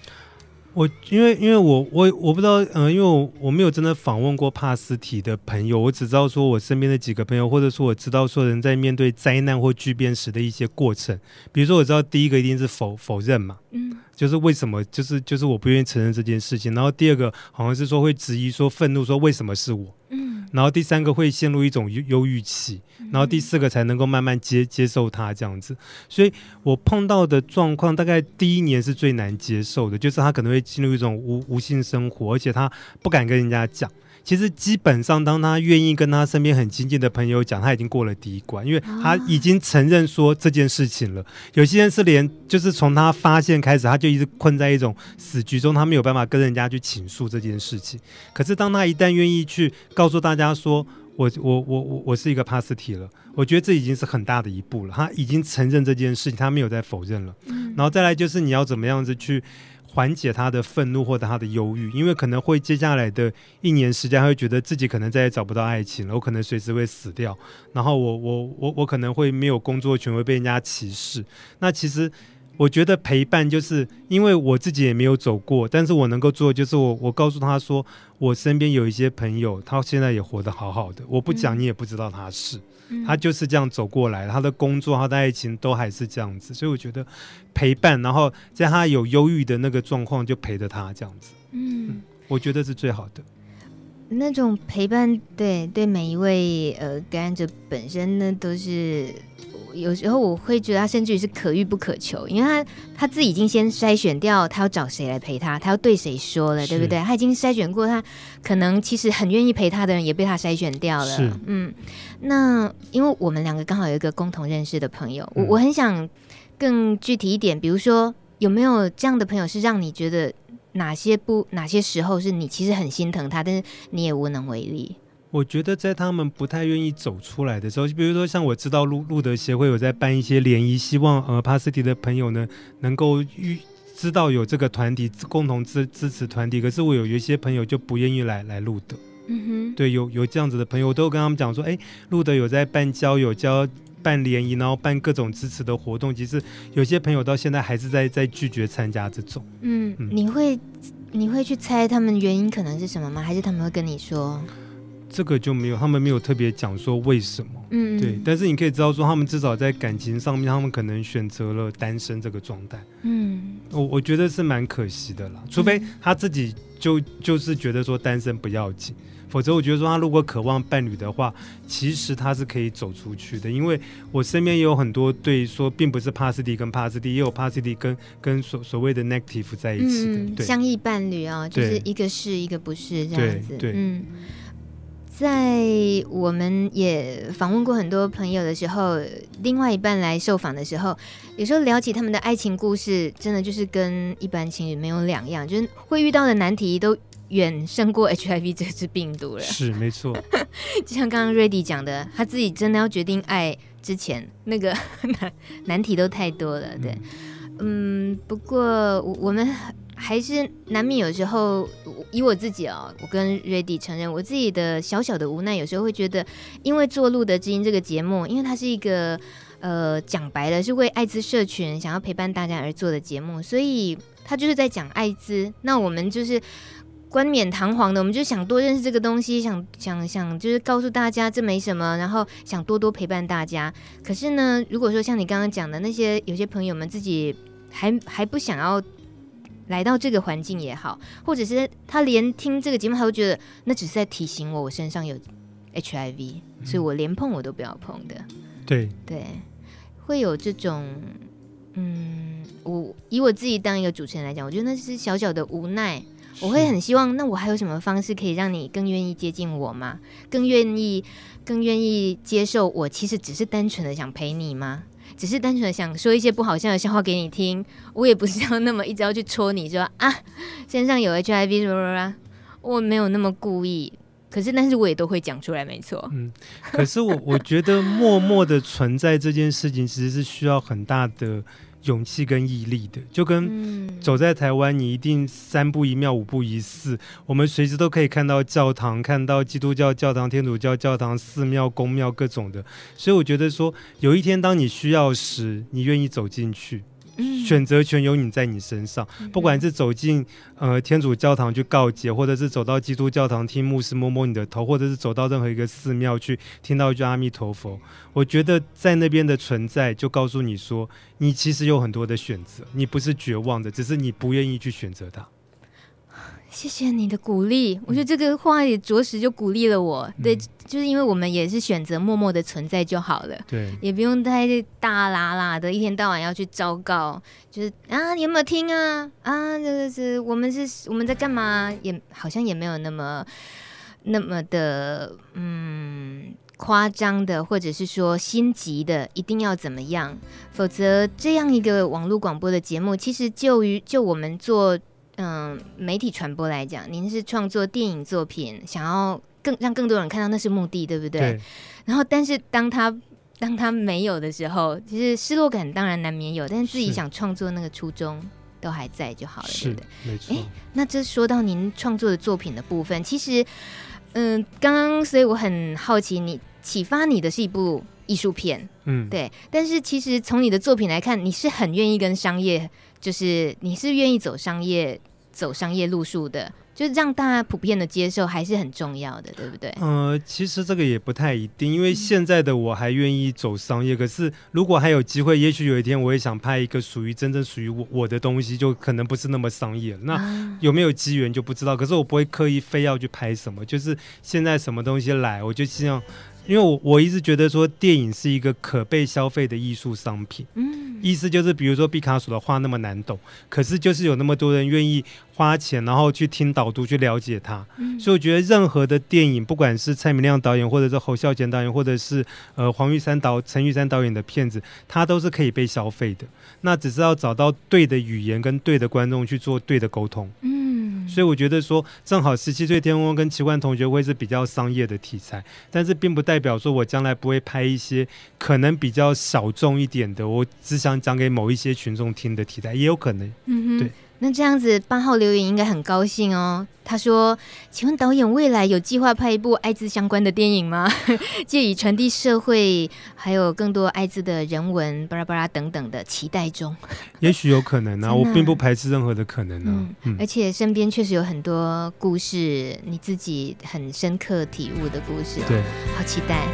我因为因为我我我不知道，嗯、呃，因为我我没有真的访问过帕斯提的朋友，我只知道说我身边的几个朋友，或者说我知道说人在面对灾难或巨变时的一些过程。比如说，我知道第一个一定是否否认嘛，嗯，就是为什么，就是就是我不愿意承认这件事情。然后第二个好像是说会质疑，说愤怒，说为什么是我。嗯，然后第三个会陷入一种忧忧郁期，然后第四个才能够慢慢接接受他这样子。所以我碰到的状况，大概第一年是最难接受的，就是他可能会进入一种无无性生活，而且他不敢跟人家讲。其实基本上，当他愿意跟他身边很亲近的朋友讲，他已经过了第一关，因为他已经承认说这件事情了。有些人是连就是从他发现开始，他就一直困在一种死局中，他没有办法跟人家去倾诉这件事情。可是当他一旦愿意去告诉大家说，我我我我我是一个帕斯提了，我觉得这已经是很大的一步了。他已经承认这件事情，他没有再否认了。然后再来就是你要怎么样子去。缓解他的愤怒或者他的忧郁，因为可能会接下来的一年时间，他会觉得自己可能再也找不到爱情了，我可能随时会死掉，然后我我我我可能会没有工作权，会被人家歧视。那其实我觉得陪伴，就是因为我自己也没有走过，但是我能够做的就是我我告诉他说，我身边有一些朋友，他现在也活得好好的，我不讲你也不知道他是。他就是这样走过来，他的工作、他的爱情都还是这样子，所以我觉得陪伴，然后在他有忧郁的那个状况，就陪着他这样子，嗯，嗯，我觉得是最好的。那种陪伴，对对，每一位呃感染者本身呢，都是有时候我会觉得他甚至于是可遇不可求，因为他他自己已经先筛选掉他要找谁来陪他，他要对谁说了，对不对？他已经筛选过他，可能其实很愿意陪他的人也被他筛选掉了。嗯，那因为我们两个刚好有一个共同认识的朋友，我我很想更具体一点，比如说有没有这样的朋友是让你觉得哪些不哪些时候是你其实很心疼他，但是你也无能为力。我觉得在他们不太愿意走出来的时候，比如说像我知道路路德协会有在办一些联谊，希望呃帕斯蒂的朋友呢能够遇知道有这个团体共同支支持团体，可是我有一些朋友就不愿意来来路德。嗯哼，对，有有这样子的朋友，我都有跟他们讲说，哎，路德有在办交友、交办联谊，然后办各种支持的活动，其实有些朋友到现在还是在在拒绝参加这种。嗯，嗯，你会你会去猜他们原因可能是什么吗？还是他们会跟你说？这个就没有，他们没有特别讲说为什么，嗯，对。但是你可以知道说，他们至少在感情上面，他们可能选择了单身这个状态，嗯，我我觉得是蛮可惜的啦。除非他自己就就是觉得说单身不要紧，否则我觉得说他如果渴望伴侣的话，其实他是可以走出去的。因为我身边也有很多对说，并不是帕斯蒂跟帕斯蒂，也有帕斯蒂跟跟所所谓的 negative 在一起的，嗯、对，相异伴侣啊、哦，就是一个是一个不是这样子，对，对嗯。在我们也访问过很多朋友的时候，另外一半来受访的时候，有时候聊起他们的爱情故事，真的就是跟一般情侣没有两样，就是会遇到的难题都远胜过 [laughs] HIV 这支病毒了。是没错，就像刚刚 Reddy 讲的，他自己真的要决定爱之前，那个 [laughs] 难难题都太多了。对，嗯，嗯，不过我我们。还是难免有时候，以我自己哦，我跟 Reddy 承认我自己的小小的无奈，有时候会觉得，因为做《路德之音》这个节目，因为它是一个呃讲白了是为艾滋社群想要陪伴大家而做的节目，所以他就是在讲艾滋。那我们就是冠冕堂皇的，我们就想多认识这个东西，想想想就是告诉大家这没什么，然后想多多陪伴大家。可是呢，如果说像你刚刚讲的那些有些朋友们自己还还不想要。来到这个环境也好，或者是他连听这个节目，他都觉得那只是在提醒我，我身上有 HIV，嗯，所以我连碰我都不要碰的。对对，会有这种，嗯，我以我自己当一个主持人来讲，我觉得那是小小的无奈。我会很希望，那我还有什么方式可以让你更愿意接近我吗？更愿意，更愿意接受我其实只是单纯的想陪你吗？只是单纯的想说一些不好笑的笑话给你听，我也不是要那么一直要去戳你说啊，身上有 HIV 什么什么，我没有那么故意，可是但是我也都会讲出来，没错。嗯，可是我我觉得默默的存在这件事情，其实是需要很大的。勇气跟毅力的，就跟走在台湾，你一定三步一庙，五步一寺。我们随时都可以看到教堂，看到基督教教堂、天主教教堂、寺庙、宫庙各种的。所以我觉得说，有一天当你需要时，你愿意走进去。选择权有你在你身上，不管是走进呃天主教堂去告解，或者是走到基督教堂听牧师摸摸你的头，或者是走到任何一个寺庙去听到一句阿弥陀佛，我觉得在那边的存在就告诉你说，你其实有很多的选择，你不是绝望的，只是你不愿意去选择它。谢谢你的鼓励，我觉得这个话也着实就鼓励了我。嗯、对，就是因为我们也是选择默默的存在就好了，对，也不用太大喇喇的，一天到晚要去昭告，就是啊，你有没有听啊？啊，这个是我们是我们在干嘛？也好像也没有那么那么的嗯夸张的，或者是说心急的，一定要怎么样？否则这样一个网络广播的节目，其实就于就我们做。嗯，媒体传播来讲，您是创作电影作品，想要更让更多人看到，那是目的，对不对？对。然后，但是当他当他没有的时候，其实失落感当然难免有，但是自己想创作那个初衷都还在就好了，对不对？没错。哎，那这说到您创作的作品的部分，其实，嗯，刚刚所以我很好奇，你启发你的是一部艺术片，嗯，对。但是其实从你的作品来看，你是很愿意跟商业。就是你是愿意走商业、走商业路数的，就是让大家普遍的接受还是很重要的，对不对？呃，其实这个也不太一定，因为现在的我还愿意走商业，嗯、可是如果还有机会，也许有一天我也想拍一个属于真正属于我我的东西，就可能不是那么商业了。那有没有机缘就不知道，可是我不会刻意非要去拍什么，就是现在什么东西来，我就希望。因为我我一直觉得说电影是一个可被消费的艺术商品，嗯，意思就是比如说毕卡索的画那么难懂，可是就是有那么多人愿意花钱，然后去听导读去了解它，嗯，所以我觉得任何的电影，不管是蔡明亮导演，或者是侯孝贤导演，或者是呃黄玉山导陈玉山导演的片子，它都是可以被消费的，那只是要找到对的语言跟对的观众去做对的沟通，嗯，所以我觉得说正好十七岁天空跟奇幻同学会是比较商业的题材，但是并不代表说我将来不会拍一些可能比较小众一点的，我只想讲给某一些群众听的题材，也有可能。嗯哼，对。那这样子八号留言应该很高兴哦。他说：“请问导演未来有计划拍一部艾滋相关的电影吗？[laughs] 借以传递社会还有更多艾滋的人文巴拉巴拉等等的期待中。也许有可能啊，我并不排斥任何的可能啊。嗯嗯、而且身边确实有很多故事，你自己很深刻体悟的故事。对，好期待。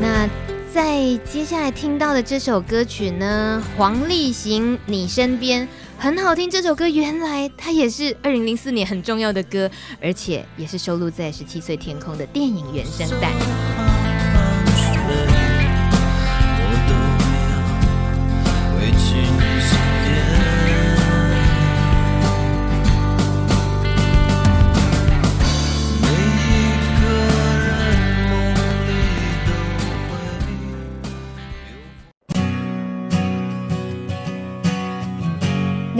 那。”在接下来听到的这首歌曲呢，黄立行，你身边很好听。这首歌原来它也是二零零四年很重要的歌，而且也是收录在《十七岁天空》的电影原声带。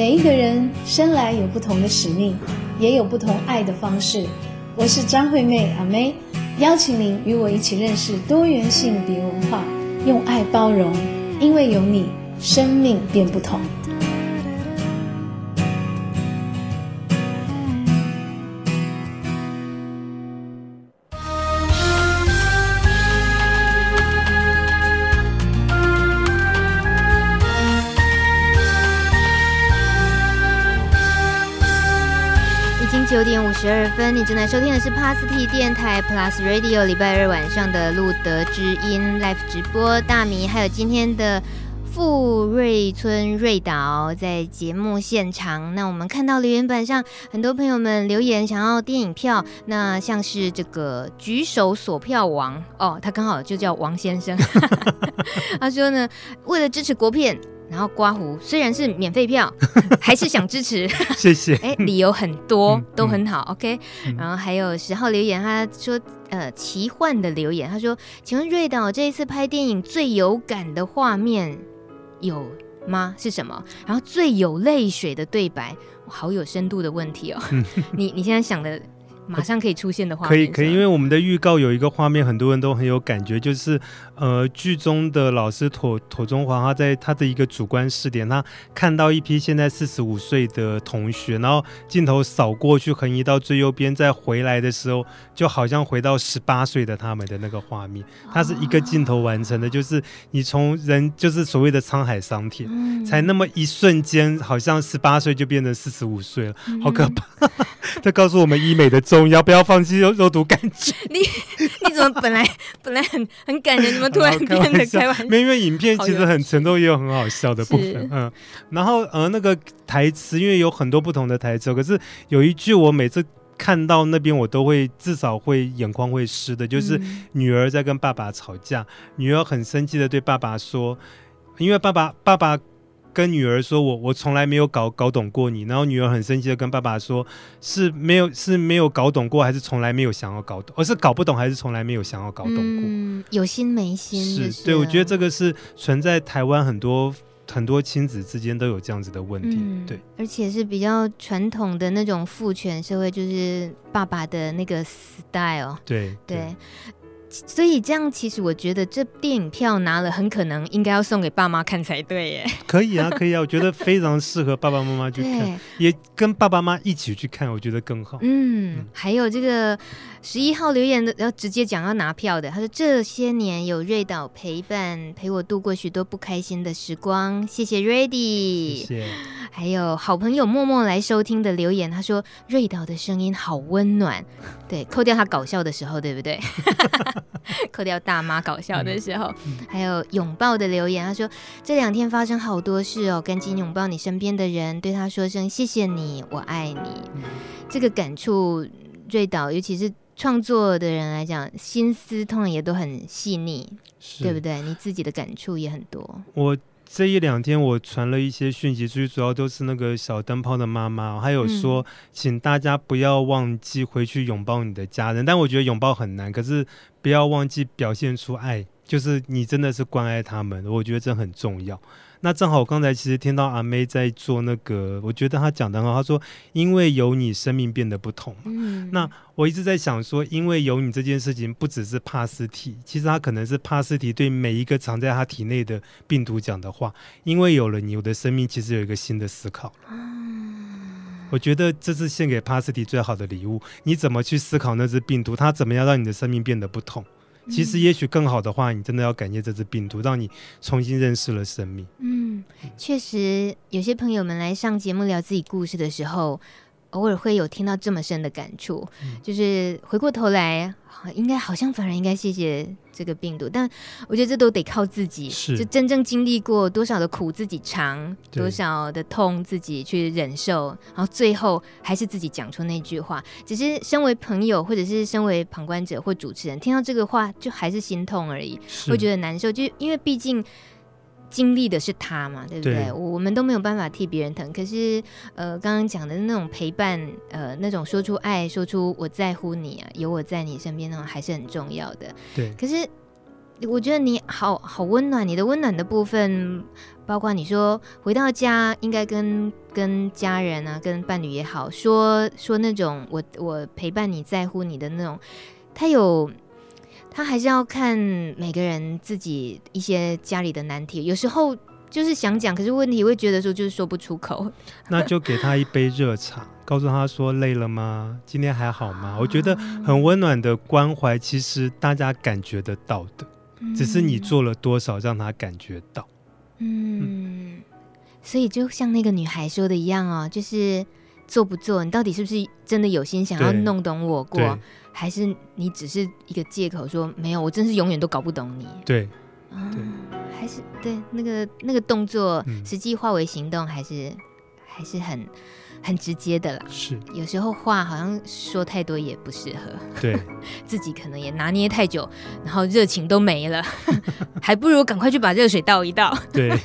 每一个人生来有不同的使命，也有不同爱的方式。我是张惠妹阿妹，邀请您与我一起认识多元性别文化，用爱包容，因为有你，生命变不同。九点五十二分，你正在收听的是帕斯蒂电台 Plus Radio，礼拜二晚上的路德知音 Live 直播。大米还有今天的富瑞村瑞导在节目现场。那我们看到留言板上很多朋友们留言想要电影票，那像是这个举手索票王哦，他刚好就叫王先生。[laughs] 他说呢，为了支持国片。然后刮胡，虽然是免费票，[laughs] 还是想支持。谢谢。[laughs] 哎，理由很多，嗯、都很好。嗯、OK，、嗯、然后还有十号留言，他说，呃，奇幻的留言，他说，请问瑞导这一次拍电影最有感的画面有吗？是什么？然后最有泪水的对白，好有深度的问题哦。[laughs] 嗯、你你现在想的？马上可以出现的画面，可以可以，因为我们的预告有一个画面，很多人都很有感觉，就是呃，剧中的老师妥妥中华，他在他的一个主观视点，他看到一批现在四十五岁的同学，然后镜头扫过去，横移到最右边，再回来的时候，就好像回到十八岁的他们的那个画面，它是一个镜头完成的，就是你从人就是所谓的沧海桑田，嗯、才那么一瞬间，好像十八岁就变成四十五岁了，好可怕！这、嗯、告诉我们医美的。重要，不要放弃肉肉毒杆菌。你你怎么本来本来很很感人，怎么突然变得开玩笑？没，因为影片其实很沉重，也有很好笑的部分。嗯，然后呃那个台词，因为有很多不同的台词，可是有一句我每次看到那边我都会至少会眼眶会湿的，就是女儿在跟爸爸吵架，女儿很生气的对爸爸说，因为爸爸爸爸。跟女儿说我：“我我从来没有搞搞懂过你。”然后女儿很生气的跟爸爸说：“是没有是没有搞懂过，还是从来没有想要搞懂？而是搞不懂，还是从来没有想要搞懂过？嗯，有心没心是，是对。我觉得这个是存在台湾很多很多亲子之间都有这样子的问题，嗯、对，而且是比较传统的那种父权社会，就是爸爸的那个 style，对对。对所以这样，其实我觉得这电影票拿了，很可能应该要送给爸妈看才对耶。[laughs] 可以啊，可以啊，我觉得非常适合爸爸妈妈去看，也跟爸爸妈妈一起去看，我觉得更好。嗯，嗯还有这个十一号留言的，要直接讲要拿票的，他说这些年有瑞导陪伴，陪我度过许多不开心的时光，谢谢瑞迪。谢谢。还有好朋友默默来收听的留言，他说瑞导的声音好温暖，对，扣掉他搞笑的时候，对不对？[laughs] [laughs] 扣掉大妈搞笑的时候，嗯嗯、还有拥抱的留言。他说这两天发生好多事哦，赶紧拥抱你身边的人，对他说声谢谢你，我爱你。嗯、这个感触，瑞导尤其是创作的人来讲，心思通常也都很细腻，对不对？你自己的感触也很多。我这一两天我传了一些讯息出去，主要都是那个小灯泡的妈妈，还有说，请大家不要忘记回去拥抱你的家人。但我觉得拥抱很难，可是不要忘记表现出爱，就是你真的是关爱他们，我觉得这很重要。那正好，我刚才其实听到阿妹在做那个，我觉得她讲的很好。她说：“因为有你，生命变得不同。”嗯，那我一直在想说，因为有你这件事情，不只是帕斯提，其实他可能是帕斯提对每一个藏在他体内的病毒讲的话。因为有了你，我的生命其实有一个新的思考。嗯，我觉得这是献给帕斯蒂最好的礼物。你怎么去思考那只病毒？它怎么样让你的生命变得不同？其实，也许更好的话，你真的要感谢这只病毒，让你重新认识了生命。嗯，确实，有些朋友们来上节目聊自己故事的时候，偶尔会有听到这么深的感触，嗯、就是回过头来。应该好像反而应该谢谢这个病毒，但我觉得这都得靠自己，就真正经历过多少的苦自己尝，多少的痛自己去忍受，然后最后还是自己讲出那句话。只是身为朋友或者是身为旁观者或主持人，听到这个话就还是心痛而已，会觉得难受，就因为毕竟。经历的是他嘛，对不对？对，我们都没有办法替别人疼。可是，呃，刚刚讲的那种陪伴，呃，那种说出爱、说出我在乎你啊，有我在你身边那种，还是很重要的。对。可是，我觉得你好好温暖，你的温暖的部分，包括你说回到家应该跟跟家人啊，跟伴侣也好，说说那种我我陪伴你在乎你的那种，他有。他还是要看每个人自己一些家里的难题，有时候就是想讲，可是问题会觉得说就是说不出口。[laughs] 那就给他一杯热茶，[laughs] 告诉他说累了吗？今天还好吗？我觉得很温暖的关怀，其实大家感觉得到的，只是你做了多少让他感觉到。嗯，所以就像那个女孩说的一样哦，就是做不做，你到底是不是真的有心想要弄懂我过？还是你只是一个借口说没有，我真是永远都搞不懂你。对，啊、对，还是对那个那个动作，实际化为行动，还是、嗯、还是很很直接的啦。是，有时候话好像说太多也不适合。对，[laughs] 自己可能也拿捏太久，然后热情都没了，[laughs] 还不如赶快去把热水倒一倒。对，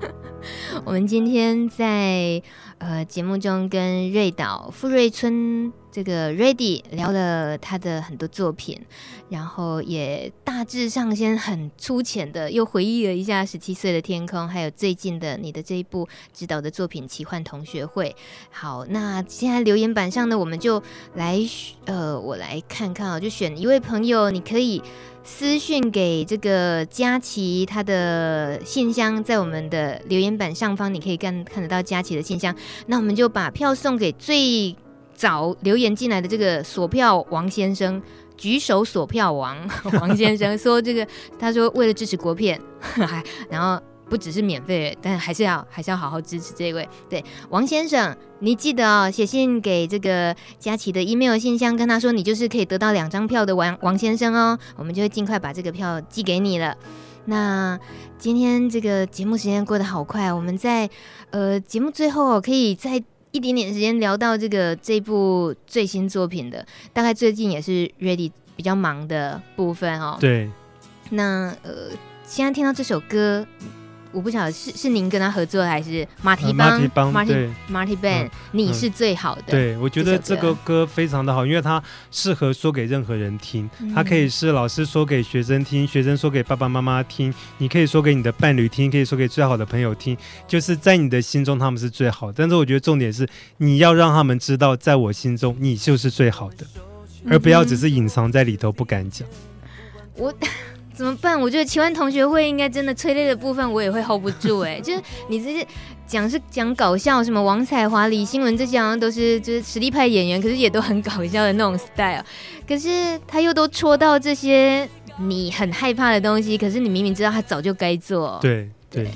[laughs] 我们今天在呃节目中跟瑞导富瑞村。这个 Ready 聊了他的很多作品，然后也大致上先很粗浅的又回忆了一下十七岁的天空，还有最近的你的这一部指导的作品《奇幻同学会》。好，那现在留言板上呢，我们就来呃，我来看看啊，就选一位朋友，你可以私讯给这个佳琪，他的信箱在我们的留言板上方，你可以看看得到佳琪的信箱。那我们就把票送给最。早留言进来的这个锁票王先生，举手锁票王 [laughs] 王先生说：“这个他说为了支持国片，[laughs] 还然后不只是免费，但还是要还是要好好支持这位。对，王先生，你记得哦，写信给这个佳琪的 email 信箱，跟他说你就是可以得到两张票的王王先生哦，我们就会尽快把这个票寄给你了。那今天这个节目时间过得好快，我们在呃节目最后可以再。一点点时间聊到这个这部最新作品的，大概最近也是 Ready 比较忙的部分哦。对，那呃，现在听到这首歌。我不晓得是是您跟他合作还是马蹄邦？马蹄邦，Marty, 对，Marty Band，、嗯、你是最好的。对，我觉得这个歌非常的好，因为它适合说给任何人听。嗯、它可以是老师说给学生听，学生说给爸爸妈妈听，你可以说给你的伴侣听，可以说给最好的朋友听。就是在你的心中他们是最好的，但是我觉得重点是你要让他们知道，在我心中你就是最好的，而不要只是隐藏在里头不敢讲。我。怎么办？我觉得奇幻同学会应该真的催泪的部分，我也会 hold 不住哎、欸。[laughs] 就是你这些讲是讲搞笑，什么王彩华、李新文这些好像都是就是实力派演员，可是也都很搞笑的那种 style。可是他又都戳到这些你很害怕的东西，可是你明明知道他早就该做。对对。对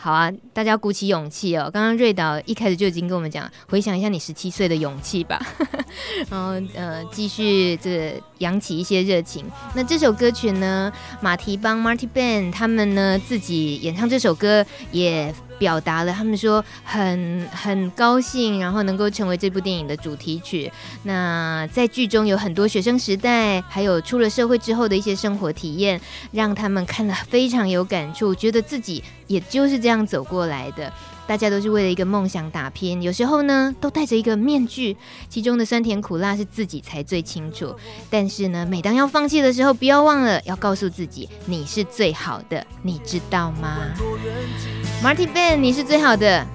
好啊，大家鼓起勇气哦！刚刚瑞导一开始就已经跟我们讲，回想一下你十七岁的勇气吧，[laughs] 然后呃，继续这扬起一些热情。那这首歌曲呢，马蹄帮 Marty Band 他们呢自己演唱这首歌，也表达了他们说很很高兴，然后能够成为这部电影的主题曲。那在剧中有很多学生时代，还有出了社会之后的一些生活体验，让他们看了非常有感触，觉得自己也就是这样走过来的。大家都是为了一个梦想打拼，有时候呢都戴着一个面具，其中的酸甜苦辣是自己才最清楚。但是呢，每当要放弃的时候，不要忘了要告诉自己，你是最好的，你知道吗？Marty Band，你是最好的。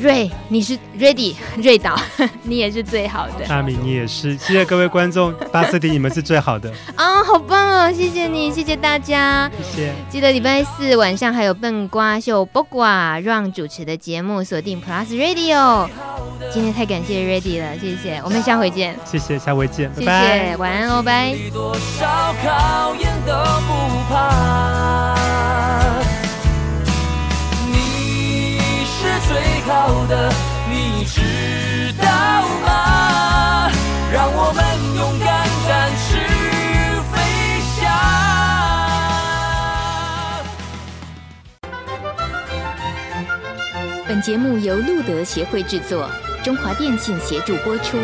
瑞，你是 ready，瑞导，[laughs] 你也是最好的。阿米，你也是。谢谢各位观众，八四题你们是最好的。[laughs] 啊、哦，好棒哦！谢谢你，谢谢大家。谢谢。记得礼拜四晚上还有笨瓜秀卜瓜让主持的节目，锁定 Plus Radio。今天太感谢 Ready 了，谢谢。我们下回见。谢谢，下回见。谢谢，拜拜。晚安哦，拜。最好的，你知道吗？让我们勇敢展翅飞翔。本节目由路德协会制作，中华电信协助播出。